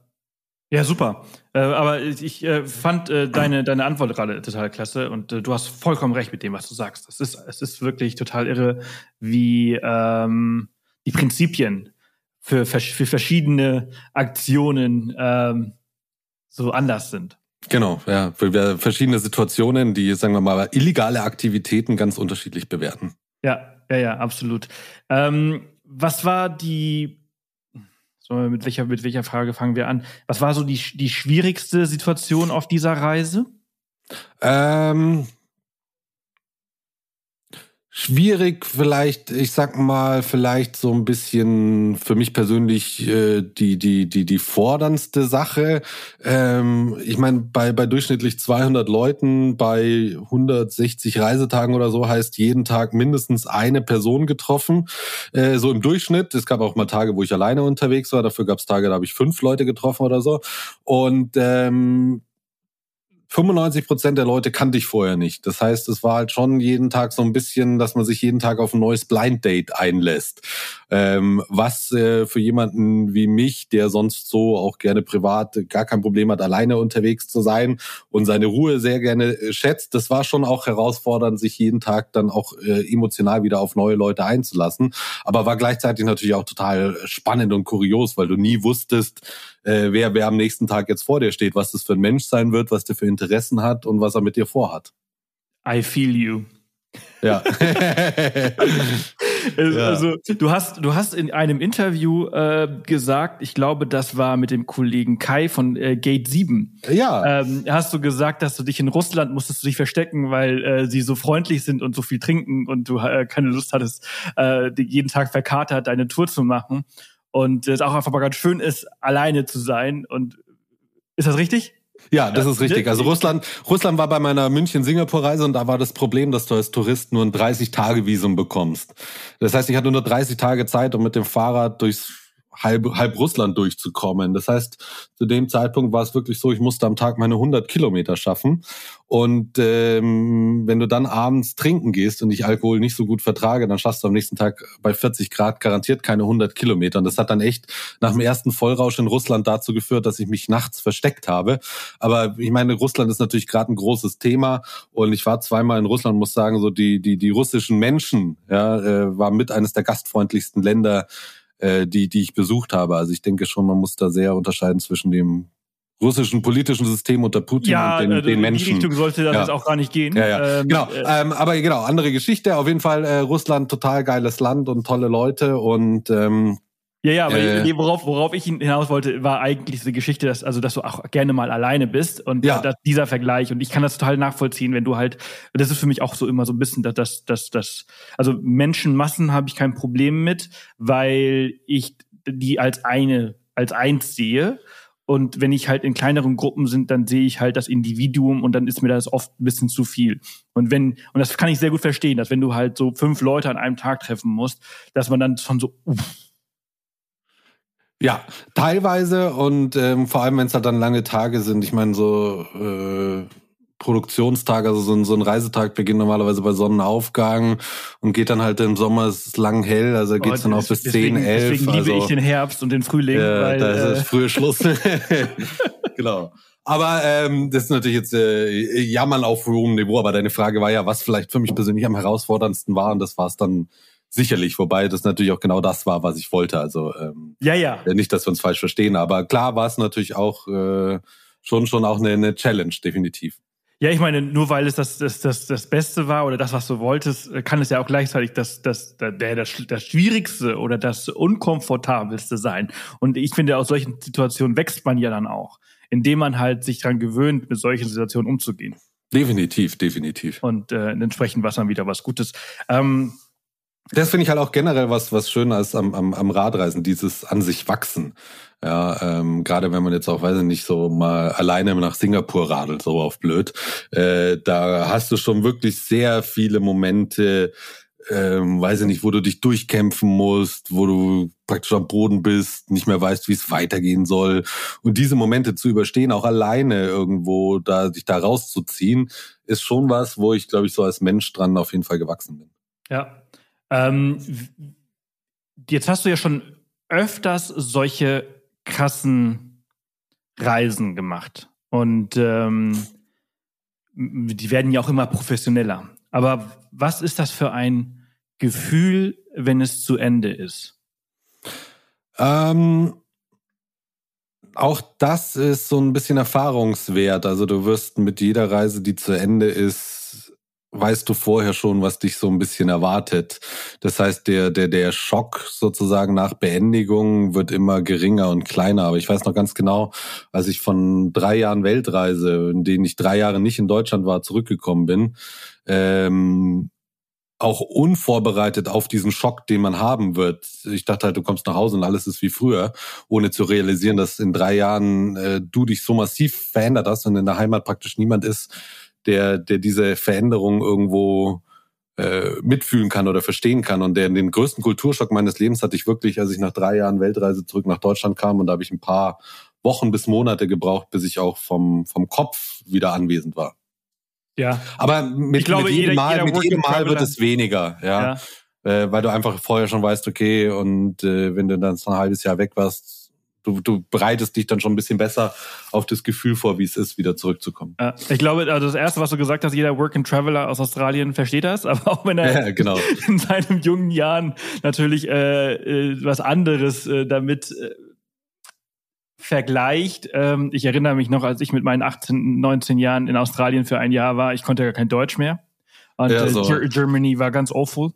S1: ja, super. Äh, aber ich äh, fand äh, deine, deine Antwort gerade total klasse und äh, du hast vollkommen recht mit dem, was du sagst. Es ist, es ist wirklich total irre, wie ähm, die Prinzipien für, für verschiedene Aktionen ähm, so anders sind.
S2: Genau, ja. Für wir verschiedene Situationen, die, sagen wir mal, illegale Aktivitäten ganz unterschiedlich bewerten.
S1: Ja, ja, ja, absolut. Ähm, was war die so, mit welcher, mit welcher Frage fangen wir an? Was war so die, die schwierigste Situation auf dieser Reise?
S2: Ähm, Schwierig vielleicht, ich sag mal, vielleicht so ein bisschen für mich persönlich äh, die, die, die, die forderndste Sache. Ähm, ich meine, bei, bei durchschnittlich 200 Leuten, bei 160 Reisetagen oder so heißt jeden Tag mindestens eine Person getroffen. Äh, so im Durchschnitt. Es gab auch mal Tage, wo ich alleine unterwegs war. Dafür gab es Tage, da habe ich fünf Leute getroffen oder so. Und ähm, 95 Prozent der Leute kannte ich vorher nicht. Das heißt, es war halt schon jeden Tag so ein bisschen, dass man sich jeden Tag auf ein neues Blind Date einlässt. Ähm, was äh, für jemanden wie mich, der sonst so auch gerne privat gar kein Problem hat, alleine unterwegs zu sein und seine Ruhe sehr gerne äh, schätzt, das war schon auch herausfordernd, sich jeden Tag dann auch äh, emotional wieder auf neue Leute einzulassen. Aber war gleichzeitig natürlich auch total spannend und kurios, weil du nie wusstest, äh, wer, wer am nächsten Tag jetzt vor dir steht, was das für ein Mensch sein wird, was der für Interessen hat und was er mit dir vorhat.
S1: I feel you.
S2: Ja.
S1: also, du hast, du hast in einem Interview äh, gesagt, ich glaube, das war mit dem Kollegen Kai von äh, Gate 7.
S2: Ja.
S1: Ähm, hast du gesagt, dass du dich in Russland musstest du dich verstecken, weil äh, sie so freundlich sind und so viel trinken und du äh, keine Lust hattest, äh, jeden Tag verkatert deine Tour zu machen und es auch einfach mal ganz schön ist, alleine zu sein. Und ist das richtig?
S2: Ja, das ist richtig. Also Russland, Russland war bei meiner München-Singapur-Reise und da war das Problem, dass du als Tourist nur ein 30-Tage-Visum bekommst. Das heißt, ich hatte nur 30 Tage Zeit, um mit dem Fahrrad durchs halb, halb Russland durchzukommen. Das heißt, zu dem Zeitpunkt war es wirklich so, ich musste am Tag meine 100 Kilometer schaffen. Und ähm, wenn du dann abends trinken gehst und ich Alkohol nicht so gut vertrage, dann schaffst du am nächsten Tag bei 40 Grad garantiert keine 100 Kilometer. Und das hat dann echt nach dem ersten Vollrausch in Russland dazu geführt, dass ich mich nachts versteckt habe. Aber ich meine, Russland ist natürlich gerade ein großes Thema. Und ich war zweimal in Russland, muss sagen, so die die die russischen Menschen ja, äh, war mit eines der gastfreundlichsten Länder äh, die, die ich besucht habe. Also ich denke schon, man muss da sehr unterscheiden zwischen dem russischen politischen System unter Putin
S1: ja,
S2: und den,
S1: äh,
S2: den Menschen.
S1: In die Richtung sollte das
S2: ja.
S1: jetzt auch gar nicht gehen.
S2: Ja, ja.
S1: Ähm,
S2: genau.
S1: äh,
S2: Ähm, aber genau, andere Geschichte. Auf jeden Fall äh, Russland, total geiles Land und tolle Leute und ähm,
S1: Ja, ja, aber
S2: Äh.
S1: nee, worauf, worauf ich hinaus wollte, war eigentlich diese Geschichte, dass, also, dass du auch gerne mal alleine bist und
S2: Ja.
S1: dass dieser Vergleich. Und ich kann das total nachvollziehen, wenn du halt, das ist für mich auch so immer so ein bisschen, dass, dass, dass, dass also Menschenmassen habe ich kein Problem mit, weil ich die als eine, als eins sehe. Und wenn ich halt in kleineren Gruppen sind, dann sehe ich halt das Individuum und dann ist mir das oft ein bisschen zu viel. Und wenn, und das kann ich sehr gut verstehen, dass wenn du halt so fünf Leute an einem Tag treffen musst, dass man dann schon so, uff,
S2: Ja, teilweise und ähm, vor allem, wenn es halt dann lange Tage sind. Ich meine, so äh, Produktionstage, also so ein, so ein Reisetag beginnt normalerweise bei Sonnenaufgang und geht dann halt im Sommer, es ist lang hell, also geht's dann auch bis
S1: deswegen,
S2: 10, 11.
S1: Deswegen liebe
S2: also,
S1: ich den Herbst und den Frühling,
S2: ja,
S1: weil
S2: da ist
S1: äh,
S2: es früher Schluss. genau. Aber ähm, das ist natürlich jetzt äh, Jammern auf hohem Niveau, aber deine Frage war ja, was vielleicht für mich persönlich am herausforderndsten war und das war es dann sicherlich, wobei das natürlich auch genau das war, was ich wollte. Also ähm,
S1: ja, ja.
S2: Nicht, dass wir uns falsch verstehen, aber klar war es natürlich auch äh, schon schon auch eine, eine Challenge, definitiv.
S1: Ja, ich meine, nur weil es das, das, das, das Beste war oder das, was du wolltest, kann es ja auch gleichzeitig das, das, der, das, das Schwierigste oder das Unkomfortabelste sein. Und ich finde, aus solchen Situationen wächst man ja dann auch, indem man halt sich dran gewöhnt, mit solchen Situationen umzugehen.
S2: Definitiv, definitiv.
S1: Und äh, entsprechend was dann wieder was Gutes. Ähm,
S2: Das finde ich halt auch generell was, was schön ist am, am, am Radreisen, dieses an sich wachsen. Ja, ähm, gerade wenn man jetzt auch, weiß ich nicht, so mal alleine nach Singapur radelt, so auf blöd, äh, da hast du schon wirklich sehr viele Momente, ähm, weiß ich nicht, wo du dich durchkämpfen musst, wo du praktisch am Boden bist, nicht mehr weißt, wie es weitergehen soll. Und diese Momente zu überstehen, auch alleine irgendwo, da sich da rauszuziehen, ist schon was, wo ich, glaube ich, so als Mensch dran auf jeden Fall gewachsen bin.
S1: Ja. Ähm, jetzt hast du ja schon öfters solche krassen Reisen gemacht. Und ähm, die werden ja auch immer professioneller. Aber was ist das für ein Gefühl, wenn es zu Ende ist?
S2: Ähm, auch das ist so ein bisschen Erfahrungswert. Also du wirst mit jeder Reise, die zu Ende ist, weißt du vorher schon, was dich so ein bisschen erwartet. Das heißt, der, der, der Schock sozusagen nach Beendigung wird immer geringer und kleiner. Aber ich weiß noch ganz genau, als ich von drei Jahren Weltreise, in denen ich drei Jahre nicht in Deutschland war, zurückgekommen bin, ähm, auch unvorbereitet auf diesen Schock, den man haben wird. Ich dachte halt, du kommst nach Hause und alles ist wie früher, ohne zu realisieren, dass in drei Jahren äh, du dich so massiv verändert hast und in der Heimat praktisch niemand ist, der, der diese Veränderung irgendwo äh, mitfühlen kann oder verstehen kann. Und der den größten Kulturschock meines Lebens hatte ich wirklich, als ich nach drei Jahren Weltreise zurück nach Deutschland kam und da habe ich ein paar Wochen bis Monate gebraucht, bis ich auch vom, vom Kopf wieder anwesend war.
S1: Ja.
S2: Aber mit,
S1: Ich glaube,
S2: mit jedem
S1: jeder-
S2: Mal,
S1: jeder
S2: mit jedem Mal wird es weniger, ja.
S1: ja.
S2: Äh, weil du einfach vorher schon weißt, okay, und äh, wenn du dann so ein halbes Jahr weg warst, du, du bereitest dich dann schon ein bisschen besser auf das Gefühl vor, wie es ist, wieder zurückzukommen.
S1: Ja, Ich glaube, also das Erste, was du gesagt hast, jeder Work and Traveler aus Australien versteht das, aber auch wenn er
S2: Ja, genau.
S1: in seinen jungen Jahren natürlich äh, äh, was anderes äh, damit äh, vergleicht. Ähm, ich erinnere mich noch, als ich mit meinen 18, 19 Jahren in Australien für ein Jahr war, ich konnte ja kein Deutsch mehr. Und
S2: Ja,
S1: äh,
S2: so.
S1: Ger Germany war ganz awful.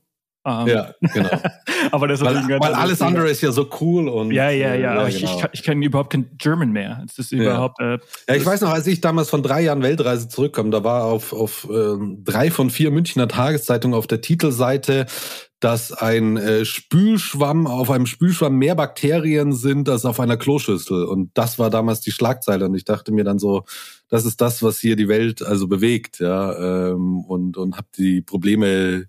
S1: Ähm,
S2: Ja, genau.
S1: aber das ist
S2: weil
S1: ganz
S2: weil alles
S1: Thema.
S2: andere ist ja so cool und
S1: Ja, ja,
S2: äh,
S1: ja, aber ich,
S2: genau.
S1: ich, ich kann überhaupt kein German mehr. Es ist überhaupt. Äh,
S2: Ja, ich weiß noch, als ich damals von drei Jahren Weltreise zurückkam, da war auf, auf ähm, drei von vier Münchner Tageszeitungen auf der Titelseite, dass ein äh, Spülschwamm, auf einem Spülschwamm mehr Bakterien sind als auf einer Kloschüssel. Und das war damals die Schlagzeile. Und ich dachte mir dann so, das ist das, was hier die Welt also bewegt, ja. Ähm, und und habe die Probleme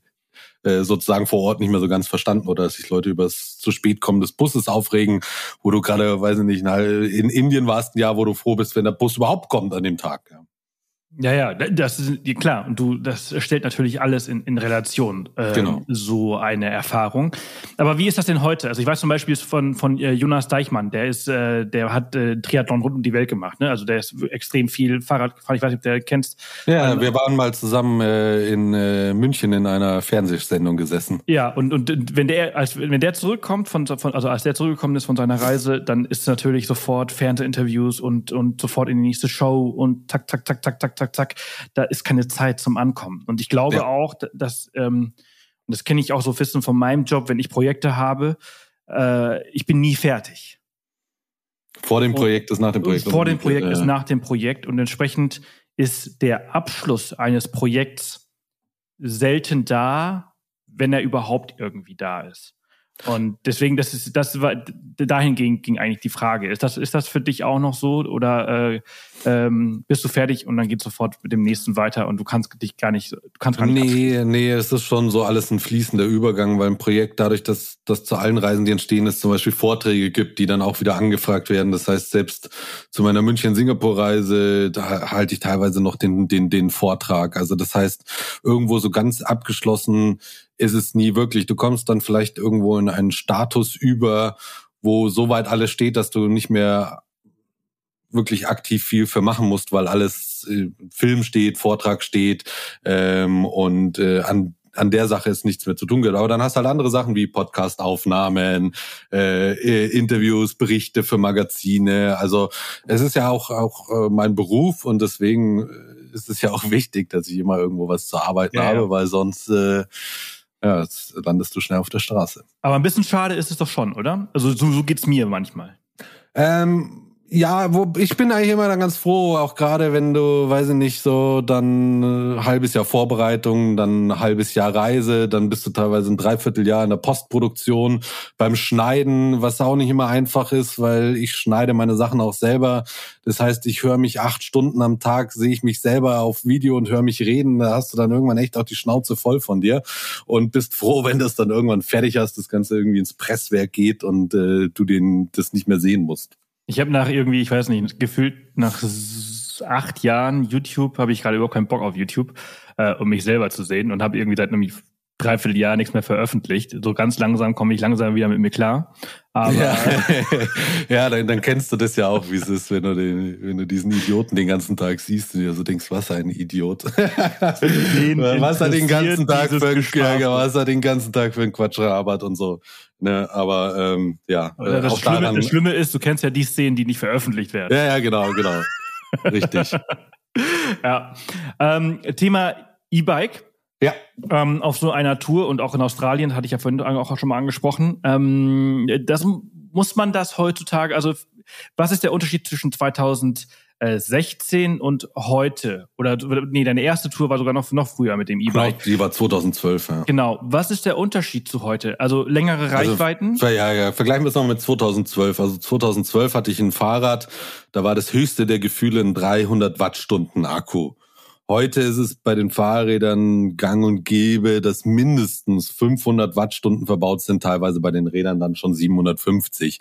S2: äh, sozusagen vor Ort nicht mehr so ganz verstanden oder dass sich Leute über das zu spät kommen des Busses aufregen, wo du gerade, weiß ich nicht, in Indien warst ein Jahr, wo du froh bist, wenn der Bus überhaupt kommt an dem Tag. Ja.
S1: Ja, ja, das ist klar. Und du, das stellt natürlich alles in, in Relation, äh, genau. so eine Erfahrung. Aber wie ist das denn heute? Also ich weiß zum Beispiel von von äh, Jonas Deichmann, der ist, äh, der hat äh, Triathlon rund um die Welt gemacht. Ne? Also der ist extrem viel Fahrrad gefahren. Ich weiß nicht, ob der kennst.
S2: Ja, ähm, wir waren mal zusammen äh, in äh, München in einer Fernsehsendung gesessen.
S1: Ja, und und wenn der als wenn der zurückkommt von, von also als der zurückgekommen ist von seiner Reise, dann ist natürlich sofort Fernsehinterviews und und sofort in die nächste Show und tak tak tak tak tak tak zack, zack, da ist keine Zeit zum Ankommen. Und ich glaube ja. auch, dass, ähm, und das kenne ich auch so ein bisschen von meinem Job, wenn ich Projekte habe, äh, ich bin nie fertig.
S2: Vor dem Projekt ist nach dem Projekt.
S1: Vor dem Projekt ist nach dem Projekt und entsprechend ist der Abschluss eines Projekts selten da, wenn er überhaupt irgendwie da ist. Und deswegen, das ist, das war, dahingehend ging eigentlich die Frage. Ist das, ist das für dich auch noch so oder äh, ähm, bist du fertig und dann geht sofort mit dem nächsten weiter und du kannst dich gar nicht, du kannst gar nicht.
S2: Nee, nee, es ist schon so alles ein fließender Übergang, weil ein Projekt dadurch, dass, dass zu allen Reisen, die entstehen, es zum Beispiel Vorträge gibt, die dann auch wieder angefragt werden. Das heißt, selbst zu meiner München-Singapur-Reise, da halte ich teilweise noch den, den, den Vortrag. Also das heißt, irgendwo so ganz abgeschlossen ist es nie wirklich. Du kommst dann vielleicht irgendwo in einen Status über, wo soweit alles steht, dass du nicht mehr wirklich aktiv viel für machen musst, weil alles äh, Film steht, Vortrag steht ähm, und äh, an an der Sache ist nichts mehr zu tun gibt. Aber dann hast du halt andere Sachen wie Podcast-Aufnahmen, äh, äh, Interviews, Berichte für Magazine. Also es ist ja auch auch äh, mein Beruf und deswegen ist es ja auch wichtig, dass ich immer irgendwo was zu arbeiten ja, habe, ja. weil sonst äh, ja, jetzt landest du schnell auf der Straße.
S1: Aber ein bisschen schade ist es doch schon, oder? Also so, so geht's mir manchmal.
S2: Ähm, ja, wo, ich bin eigentlich immer dann ganz froh, auch gerade wenn du, weiß ich nicht, so dann äh, halbes Jahr Vorbereitung, dann halbes Jahr Reise, dann bist du teilweise ein Dreivierteljahr in der Postproduktion beim Schneiden, was auch nicht immer einfach ist, weil ich schneide meine Sachen auch selber. Das heißt, ich höre mich acht Stunden am Tag, sehe ich mich selber auf Video und höre mich reden. Da hast du dann irgendwann echt auch die Schnauze voll von dir und bist froh, wenn das dann irgendwann fertig hast, das Ganze irgendwie ins Presswerk geht und äh, du den das nicht mehr sehen musst.
S1: Ich habe nach irgendwie, ich weiß nicht, gefühlt nach acht Jahren YouTube habe ich gerade überhaupt keinen Bock auf YouTube, äh, um mich selber zu sehen und habe irgendwie seit einem Dreivierteljahr nichts mehr veröffentlicht. So ganz langsam komme ich langsam wieder mit mir klar. Aber
S2: ja, ja dann, dann kennst du das ja auch, wie es ist, wenn du, den, wenn du diesen Idioten den ganzen Tag siehst und dir so denkst, was ein Idiot. was er den ganzen Tag für ein, ja, was er den ganzen Tag für ein Quatsch arbeitet und so. Ne, aber ähm, ja.
S1: Äh, das, Schlimme, daran, das Schlimme ist, du kennst ja die Szenen, die nicht veröffentlicht werden.
S2: Ja, ja, genau, genau. Richtig.
S1: ja. Ähm, Thema E-Bike.
S2: Ja.
S1: Ähm, auf so einer Tour und auch in Australien, hatte ich ja vorhin auch schon mal angesprochen. Ähm, das muss man das heutzutage, also was ist der Unterschied zwischen 2000 16 und heute? Oder nee, deine erste Tour war sogar noch, noch früher mit dem E-Bike.
S2: Die war 2012, ja.
S1: Genau. Was ist der Unterschied zu heute? Also längere also, Reichweiten?
S2: Also, ja, ja. Vergleichen wir es noch mit 2012. Also 2012 hatte ich ein Fahrrad, da war das höchste der Gefühle ein 300 Wattstunden Akku. Heute ist es bei den Fahrrädern gang und gäbe, dass mindestens 500 Wattstunden verbaut sind, teilweise bei den Rädern dann schon 750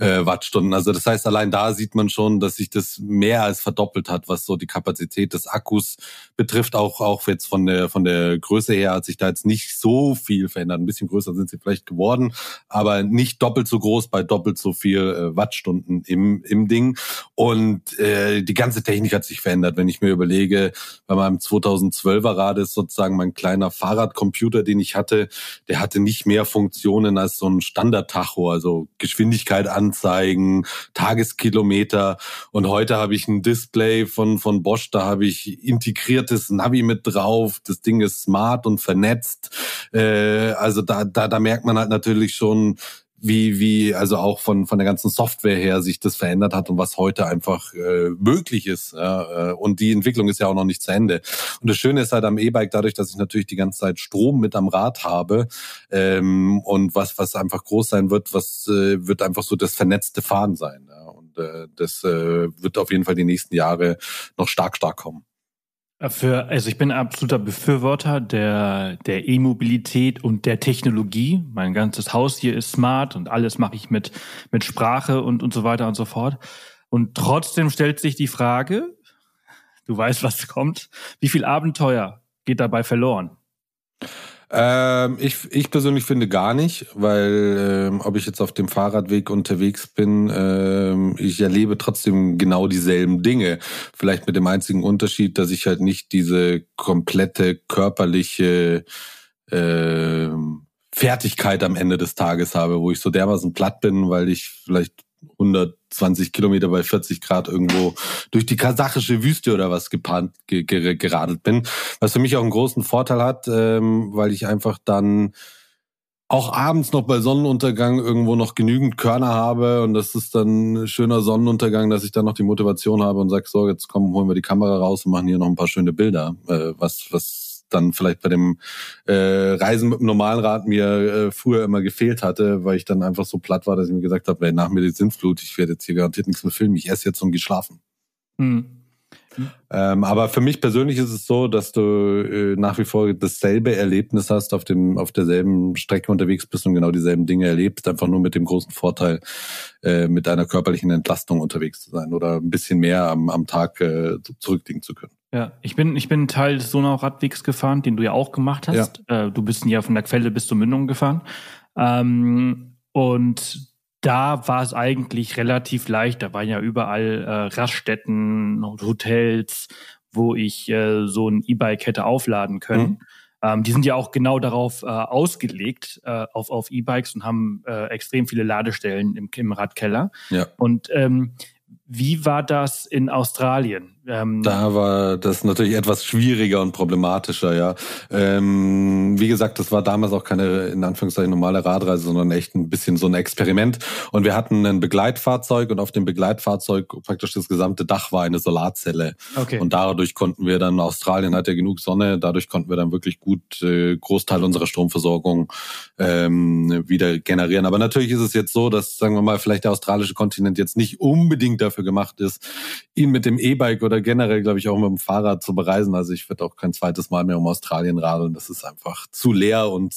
S2: äh, Wattstunden. Also das heißt, allein da sieht man schon, dass sich das mehr als verdoppelt hat, was so die Kapazität des Akkus betrifft. Auch, auch jetzt von der, von der Größe her hat sich da jetzt nicht so viel verändert. Ein bisschen größer sind sie vielleicht geworden, aber nicht doppelt so groß bei doppelt so viel äh, Wattstunden im, im Ding. Und äh, die ganze Technik hat sich verändert. Wenn ich mir überlege, bei meinem 2012er Rad ist sozusagen mein kleiner Fahrradcomputer, den ich hatte, der hatte nicht mehr Funktionen als so ein Standard-Tacho, also Geschwindigkeit anzeigen, Tageskilometer. Und heute habe ich ein Display von, von Bosch, da habe ich integriertes Navi mit drauf. Das Ding ist smart und vernetzt. Äh, also da, da, da merkt man halt natürlich schon, wie, wie also auch von, von der ganzen Software her sich das verändert hat und was heute einfach äh, möglich ist. Ja, äh, und die Entwicklung ist ja auch noch nicht zu Ende. Und das Schöne ist halt am E-Bike, dadurch, dass ich natürlich die ganze Zeit Strom mit am Rad habe ähm, und was, was einfach groß sein wird, was äh, wird einfach so das vernetzte Fahren sein. Ja. Und äh, das äh, wird auf jeden Fall die nächsten Jahre noch stark, stark kommen.
S1: Für, also ich bin absoluter Befürworter der, der E-Mobilität und der Technologie. Mein ganzes Haus hier ist smart und alles mache ich mit, mit Sprache und, und so weiter und so fort. Und trotzdem stellt sich die Frage, du weißt, was kommt. Wie viel Abenteuer geht dabei verloren?
S2: Ähm, ich, ich persönlich finde gar nicht, weil ähm, ob ich jetzt auf dem Fahrradweg unterwegs bin, ähm, ich erlebe trotzdem genau dieselben Dinge. Vielleicht mit dem einzigen Unterschied, dass ich halt nicht diese komplette körperliche ähm, Fertigkeit am Ende des Tages habe, wo ich so dermaßen platt bin, weil ich vielleicht 120 Kilometer bei 40 Grad irgendwo durch die kasachische Wüste oder was gepannt, ge, ge, geradelt bin. Was für mich auch einen großen Vorteil hat, ähm, weil ich einfach dann auch abends noch bei Sonnenuntergang irgendwo noch genügend Körner habe und das ist dann ein schöner Sonnenuntergang, dass ich dann noch die Motivation habe und sage, so, jetzt kommen, holen wir die Kamera raus und machen hier noch ein paar schöne Bilder, äh, was, was dann vielleicht bei dem äh, Reisen mit dem normalen Rad mir äh, früher immer gefehlt hatte, weil ich dann einfach so platt war, dass ich mir gesagt habe, nach mir die Sinnflut, ich werde jetzt hier garantiert nichts mehr filmen, ich esse jetzt und gehe schlafen. Mhm. Ähm, aber für mich persönlich ist es so, dass du äh, nach wie vor dasselbe Erlebnis hast, auf dem auf derselben Strecke unterwegs bist und genau dieselben Dinge erlebst, einfach nur mit dem großen Vorteil, äh, mit einer körperlichen Entlastung unterwegs zu sein oder ein bisschen mehr am, am Tag äh, zurücklegen zu können.
S1: Ja, ich bin, ich bin Teil des Donau-Radwegs gefahren, den du ja auch gemacht hast. Ja. Äh, du bist ja von der Quelle bis zur Mündung gefahren. Ähm, und da war es eigentlich relativ leicht. Da waren ja überall äh, Raststätten und Hotels, wo ich äh, so ein E-Bike hätte aufladen können. Mhm. Ähm, die sind ja auch genau darauf äh, ausgelegt, äh, auf, auf E-Bikes und haben äh, extrem viele Ladestellen im, im Radkeller. Ja. Und ähm, wie war das in Australien?
S2: Ähm, da war das natürlich etwas schwieriger und problematischer, ja. Ähm, wie gesagt, das war damals auch keine, in Anführungszeichen, normale Radreise, sondern echt ein bisschen so ein Experiment. Und wir hatten ein Begleitfahrzeug und auf dem Begleitfahrzeug praktisch das gesamte Dach war eine Solarzelle. Okay. Und dadurch konnten wir dann, Australien hat ja genug Sonne, dadurch konnten wir dann wirklich gut äh, Großteil unserer Stromversorgung ähm, wieder generieren. Aber natürlich ist es jetzt so, dass, sagen wir mal, vielleicht der australische Kontinent jetzt nicht unbedingt dafür gemacht ist, ihn mit dem E-Bike oder generell, glaube ich, auch mit dem Fahrrad zu bereisen. Also ich würde auch kein zweites Mal mehr um Australien radeln. Das ist einfach zu leer und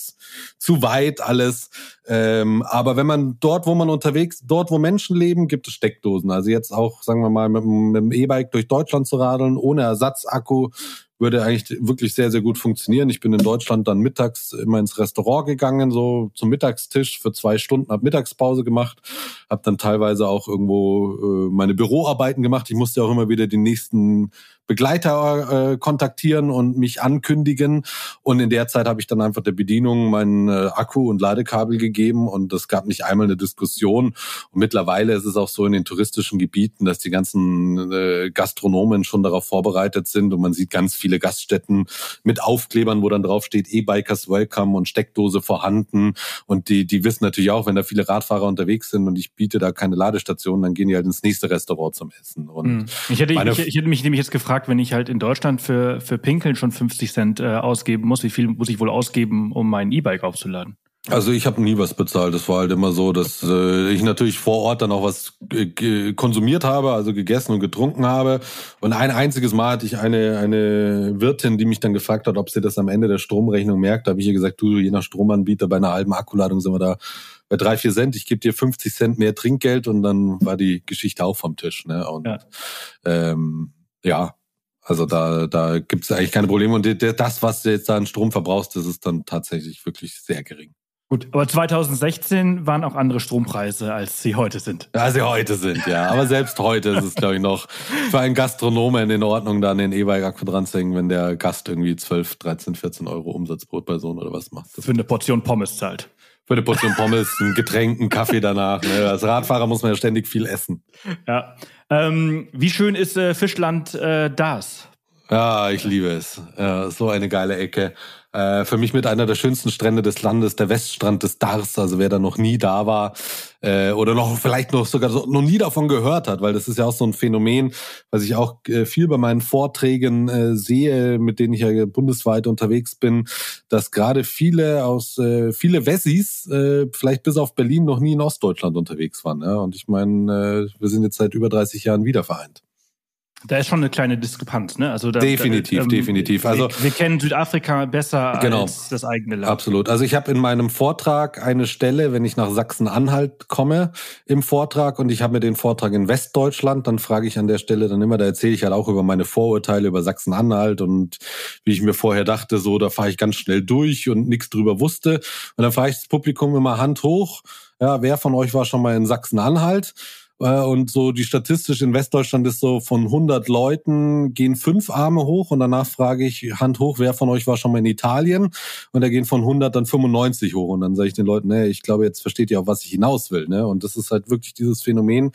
S2: zu weit alles. Ähm, aber wenn man dort, wo man unterwegs, dort, wo Menschen leben, gibt es Steckdosen. Also jetzt auch, sagen wir mal, mit, mit dem E-Bike durch Deutschland zu radeln, ohne Ersatzakku, würde eigentlich wirklich sehr, sehr gut funktionieren. Ich bin in Deutschland dann mittags immer ins Restaurant gegangen, so zum Mittagstisch für zwei Stunden, habe Mittagspause gemacht, habe dann teilweise auch irgendwo äh, meine Büroarbeiten gemacht. Ich musste auch immer wieder den nächsten Begleiter äh, kontaktieren und mich ankündigen. Und in der Zeit habe ich dann einfach der Bedienung meinen äh, Akku und Ladekabel gegeben und es gab nicht einmal eine Diskussion. Und mittlerweile ist es auch so in den touristischen Gebieten, dass die ganzen äh, Gastronomen schon darauf vorbereitet sind und man sieht ganz viele Gaststätten mit Aufklebern, wo dann drauf steht E-Bikers Welcome und Steckdose vorhanden. Und die, die wissen natürlich auch, wenn da viele Radfahrer unterwegs sind und ich biete da keine Ladestation, dann gehen die halt ins nächste Restaurant zum Essen. Und
S1: hm. ich, hätte, ich, ich hätte mich nämlich jetzt gefragt, gefragt, wenn ich halt in Deutschland für, für Pinkeln schon 50 Cent äh, ausgeben muss, wie viel muss ich wohl ausgeben, um mein E-Bike aufzuladen?
S2: Also ich habe nie was bezahlt. Das war halt immer so, dass äh, ich natürlich vor Ort dann auch was konsumiert habe, also gegessen und getrunken habe. Und ein einziges Mal hatte ich eine eine Wirtin, die mich dann gefragt hat, ob sie das am Ende der Stromrechnung merkt. Da habe ich ihr gesagt, du, je nach Stromanbieter bei einer halben Akkuladung sind wir da bei drei, vier Cent. Ich gebe dir 50 Cent mehr Trinkgeld und dann war die Geschichte auch vom Tisch. Ne? Und ja, ähm, ja also da, da gibt es eigentlich keine Probleme. Und das, was du jetzt da an Strom verbrauchst, das ist dann tatsächlich wirklich sehr gering.
S1: Gut, aber 2016 waren auch andere Strompreise, als sie heute sind.
S2: Als sie heute sind, ja. Aber selbst heute ist es, glaube ich, noch für einen Gastronomen in Ordnung, da den E-Bike-Akku dran zu hängen, wenn der Gast irgendwie 12, 13, 14 Euro Umsatz pro Person oder was macht.
S1: Das für eine Portion Pommes zahlt.
S2: Für eine Portion Pommes, ein Getränk, einen Kaffee danach. Ne? Als Radfahrer muss man ja ständig viel essen.
S1: Ja. Ähm, wie schön ist äh, Fischland äh, das?
S2: Ja, ich liebe es. Ja, so eine geile Ecke. Äh, für mich mit einer der schönsten Strände des Landes, der Weststrand des Dars. Also wer da noch nie da war äh, oder noch vielleicht noch sogar so, noch nie davon gehört hat, weil das ist ja auch so ein Phänomen, was ich auch äh, viel bei meinen Vorträgen äh, sehe, mit denen ich ja bundesweit unterwegs bin, dass gerade viele aus äh, viele Wessis, äh, vielleicht bis auf Berlin, noch nie in Ostdeutschland unterwegs waren. Ja? Und ich meine, wir sind jetzt seit über 30 Jahren wieder vereint.
S1: Da ist schon eine kleine Diskrepanz, ne?
S2: Also da, definitiv, da, ähm, definitiv.
S1: Also wir, wir, kennen Südafrika besser genau, als das eigene Land.
S2: Absolut. Also ich habe in meinem Vortrag eine Stelle, wenn ich nach Sachsen-Anhalt komme im Vortrag und ich habe mir den Vortrag in Westdeutschland, dann frage ich an der Stelle dann immer, da erzähle ich halt auch über meine Vorurteile über Sachsen-Anhalt und wie ich mir vorher dachte, so da fahre ich ganz schnell durch und nichts drüber wusste. Und dann frage ich das Publikum immer Hand hoch. Ja, wer von euch war schon mal in Sachsen-Anhalt? Äh, und so die statistisch in Westdeutschland ist so von 100 Leuten gehen fünf Arme hoch und danach frage ich Hand hoch, wer von euch war schon mal in Italien? Und da gehen von 100 dann 95 hoch und dann sage ich den Leuten, nee, ich glaube, jetzt versteht ihr auch, was ich hinaus will. Ne? Und das ist halt wirklich dieses Phänomen,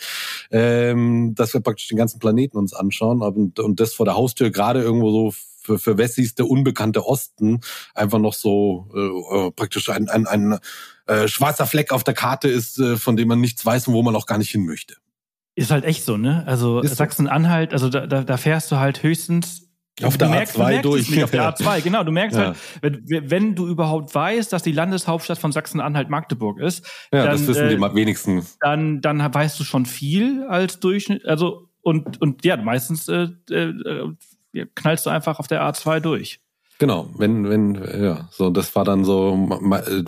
S2: ähm, dass wir praktisch den ganzen Planeten uns anschauen und, und das vor der Haustür gerade irgendwo so für, für Wessis der unbekannte Osten einfach noch so äh, äh praktisch ein, ein, ein äh, schwarzer Fleck auf der Karte ist, äh, von dem man nichts weiß und wo man auch gar nicht hin möchte.
S1: Ist halt echt so, ne? Also Sachsen-Anhalt, also da, da, da fährst du halt höchstens
S2: auf der merkst, A2 durch.
S1: Nicht, auf der A2, genau. Du merkst ja. halt, wenn, wenn, du überhaupt weißt, dass die Landeshauptstadt von Sachsen-Anhalt Magdeburg ist.
S2: Ja, dann, das wissen äh, die wenigsten.
S1: Dann, dann weißt du schon viel als Durchschnitt. Also, und, und ja, meistens äh, äh, knallst du einfach auf der A2 durch.
S2: Genau, wenn, wenn, ja, so, das war dann so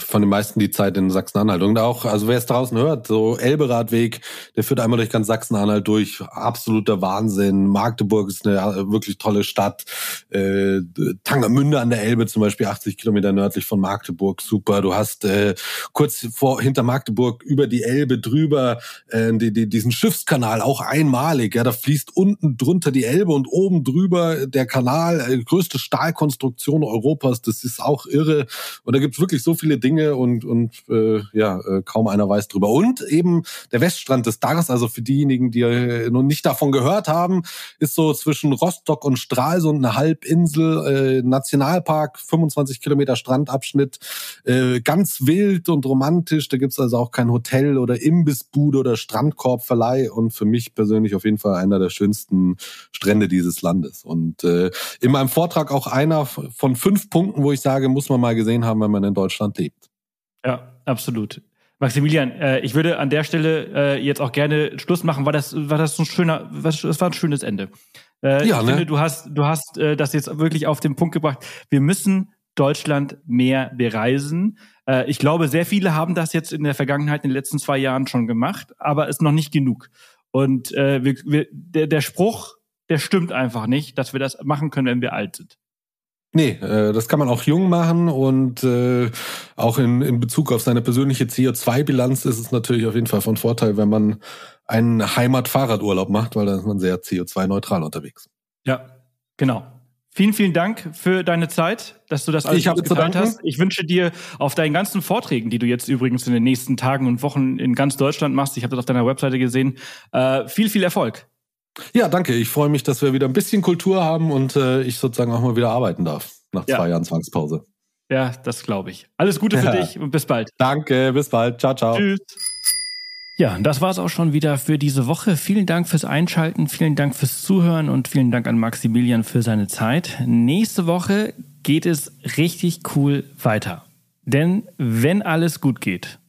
S2: von den meisten die Zeit in Sachsen-Anhalt. Und auch, also wer es draußen hört, so Elberadweg, der führt einmal durch ganz Sachsen-Anhalt durch, absoluter Wahnsinn. Magdeburg ist eine äh, wirklich tolle Stadt. Äh, Tangermünde an der Elbe zum Beispiel, 80 Kilometer nördlich von Magdeburg, super. Du hast äh, kurz vor, hinter Magdeburg über die Elbe drüber äh, die, die, diesen Schiffskanal, auch einmalig. Ja, da fließt unten drunter die Elbe und oben drüber der Kanal, äh, größte Stahlkonstruktion Produktion Europas. Das ist auch irre. Und da gibt es wirklich so viele Dinge und, und äh, ja, äh, kaum einer weiß drüber. Und eben der Weststrand des Dars, also für diejenigen, die äh, noch nicht davon gehört haben, ist so zwischen Rostock und Stralsund eine Halbinsel, äh, Nationalpark, 25 Kilometer Strandabschnitt, äh, ganz wild und romantisch. Da gibt's also auch kein Hotel oder Imbissbude oder Strandkorbverleih und für mich persönlich auf jeden Fall einer der schönsten Strände dieses Landes. Und äh, in meinem Vortrag auch einer von fünf Punkten, wo ich sage, muss man mal gesehen haben, wenn man in Deutschland lebt.
S1: Ja, absolut. Maximilian, äh, ich würde an der Stelle äh, jetzt auch gerne Schluss machen. War das, war das ein schöner, was, das war ein schönes Ende. Äh, ja, ich ne? finde, du hast, du hast äh, das jetzt wirklich auf den Punkt gebracht. Wir müssen Deutschland mehr bereisen. Äh, ich glaube, sehr viele haben das jetzt in der Vergangenheit, in den letzten zwei Jahren schon gemacht, aber ist noch nicht genug. Und äh, wir, wir, der, der Spruch, der stimmt einfach nicht, dass wir das machen können, wenn wir alt sind.
S2: Nee, äh, das kann man auch jung machen und äh, auch in, in Bezug auf seine persönliche CO2-Bilanz ist es natürlich auf jeden Fall von Vorteil, wenn man einen Heimat-Fahrradurlaub macht, weil dann ist man sehr CO2-neutral unterwegs.
S1: Ja, genau. Vielen, vielen Dank für deine Zeit, dass du das alles
S2: ich geteilt hast.
S1: Ich wünsche dir auf deinen ganzen Vorträgen, die du jetzt übrigens in den nächsten Tagen und Wochen in ganz Deutschland machst, ich habe das auf deiner Webseite gesehen, äh, viel, viel Erfolg.
S2: Ja, danke. Ich freue mich, dass wir wieder ein bisschen Kultur haben und äh, ich sozusagen auch mal wieder arbeiten darf nach ja. zwei Jahren Zwangspause.
S1: Ja, das glaube ich. Alles Gute für ja. dich und bis bald.
S2: Danke, bis bald. Ciao, ciao. Tschüss.
S1: Ja, das war's auch schon wieder für diese Woche. Vielen Dank fürs Einschalten, vielen Dank fürs Zuhören und vielen Dank an Maximilian für seine Zeit. Nächste Woche geht es richtig cool weiter. Denn wenn alles gut geht,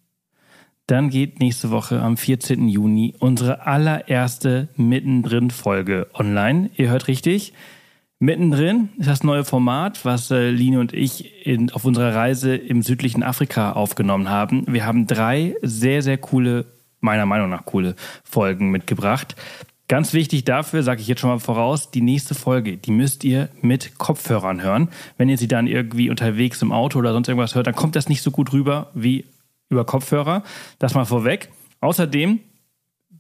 S1: dann geht nächste Woche am 14. Juni unsere allererste Mittendrin-Folge online. Ihr hört richtig. Mittendrin ist das neue Format, was äh, Line und ich in, auf unserer Reise im südlichen Afrika aufgenommen haben. Wir haben drei sehr, sehr coole, meiner Meinung nach coole Folgen mitgebracht. Ganz wichtig dafür, sage ich jetzt schon mal voraus, die nächste Folge, die müsst ihr mit Kopfhörern hören. Wenn ihr sie dann irgendwie unterwegs im Auto oder sonst irgendwas hört, dann kommt das nicht so gut rüber wie über Kopfhörer. Das mal vorweg. Außerdem,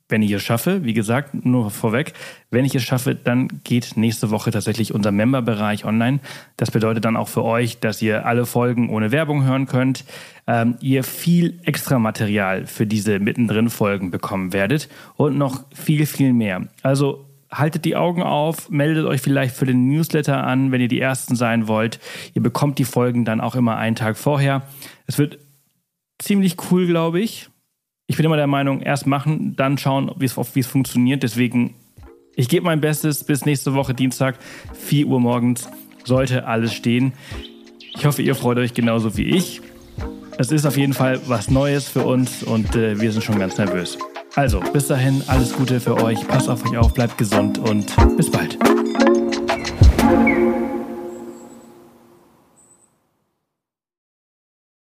S1: wenn ich es schaffe, wie gesagt, nur vorweg, wenn ich es schaffe, dann geht nächste Woche tatsächlich unser Member-Bereich online. Das bedeutet dann auch für euch, dass ihr alle Folgen ohne Werbung hören könnt, ähm, ihr viel extra Material für diese mittendrin Folgen bekommen werdet und noch viel, viel mehr. Also haltet die Augen auf, meldet euch vielleicht für den Newsletter an, wenn ihr die Ersten sein wollt. Ihr bekommt die Folgen dann auch immer einen Tag vorher. Es wird ziemlich cool, glaube ich. Ich bin immer der Meinung, erst machen, dann schauen, wie es funktioniert. Deswegen, ich gebe mein Bestes. Bis nächste Woche Dienstag, 4 Uhr morgens, sollte alles stehen. Ich hoffe, ihr freut euch genauso wie ich. Es ist auf jeden Fall was Neues für uns und äh, wir sind schon ganz nervös. Also, bis dahin, alles Gute für euch. Passt auf euch auf, bleibt gesund und bis bald.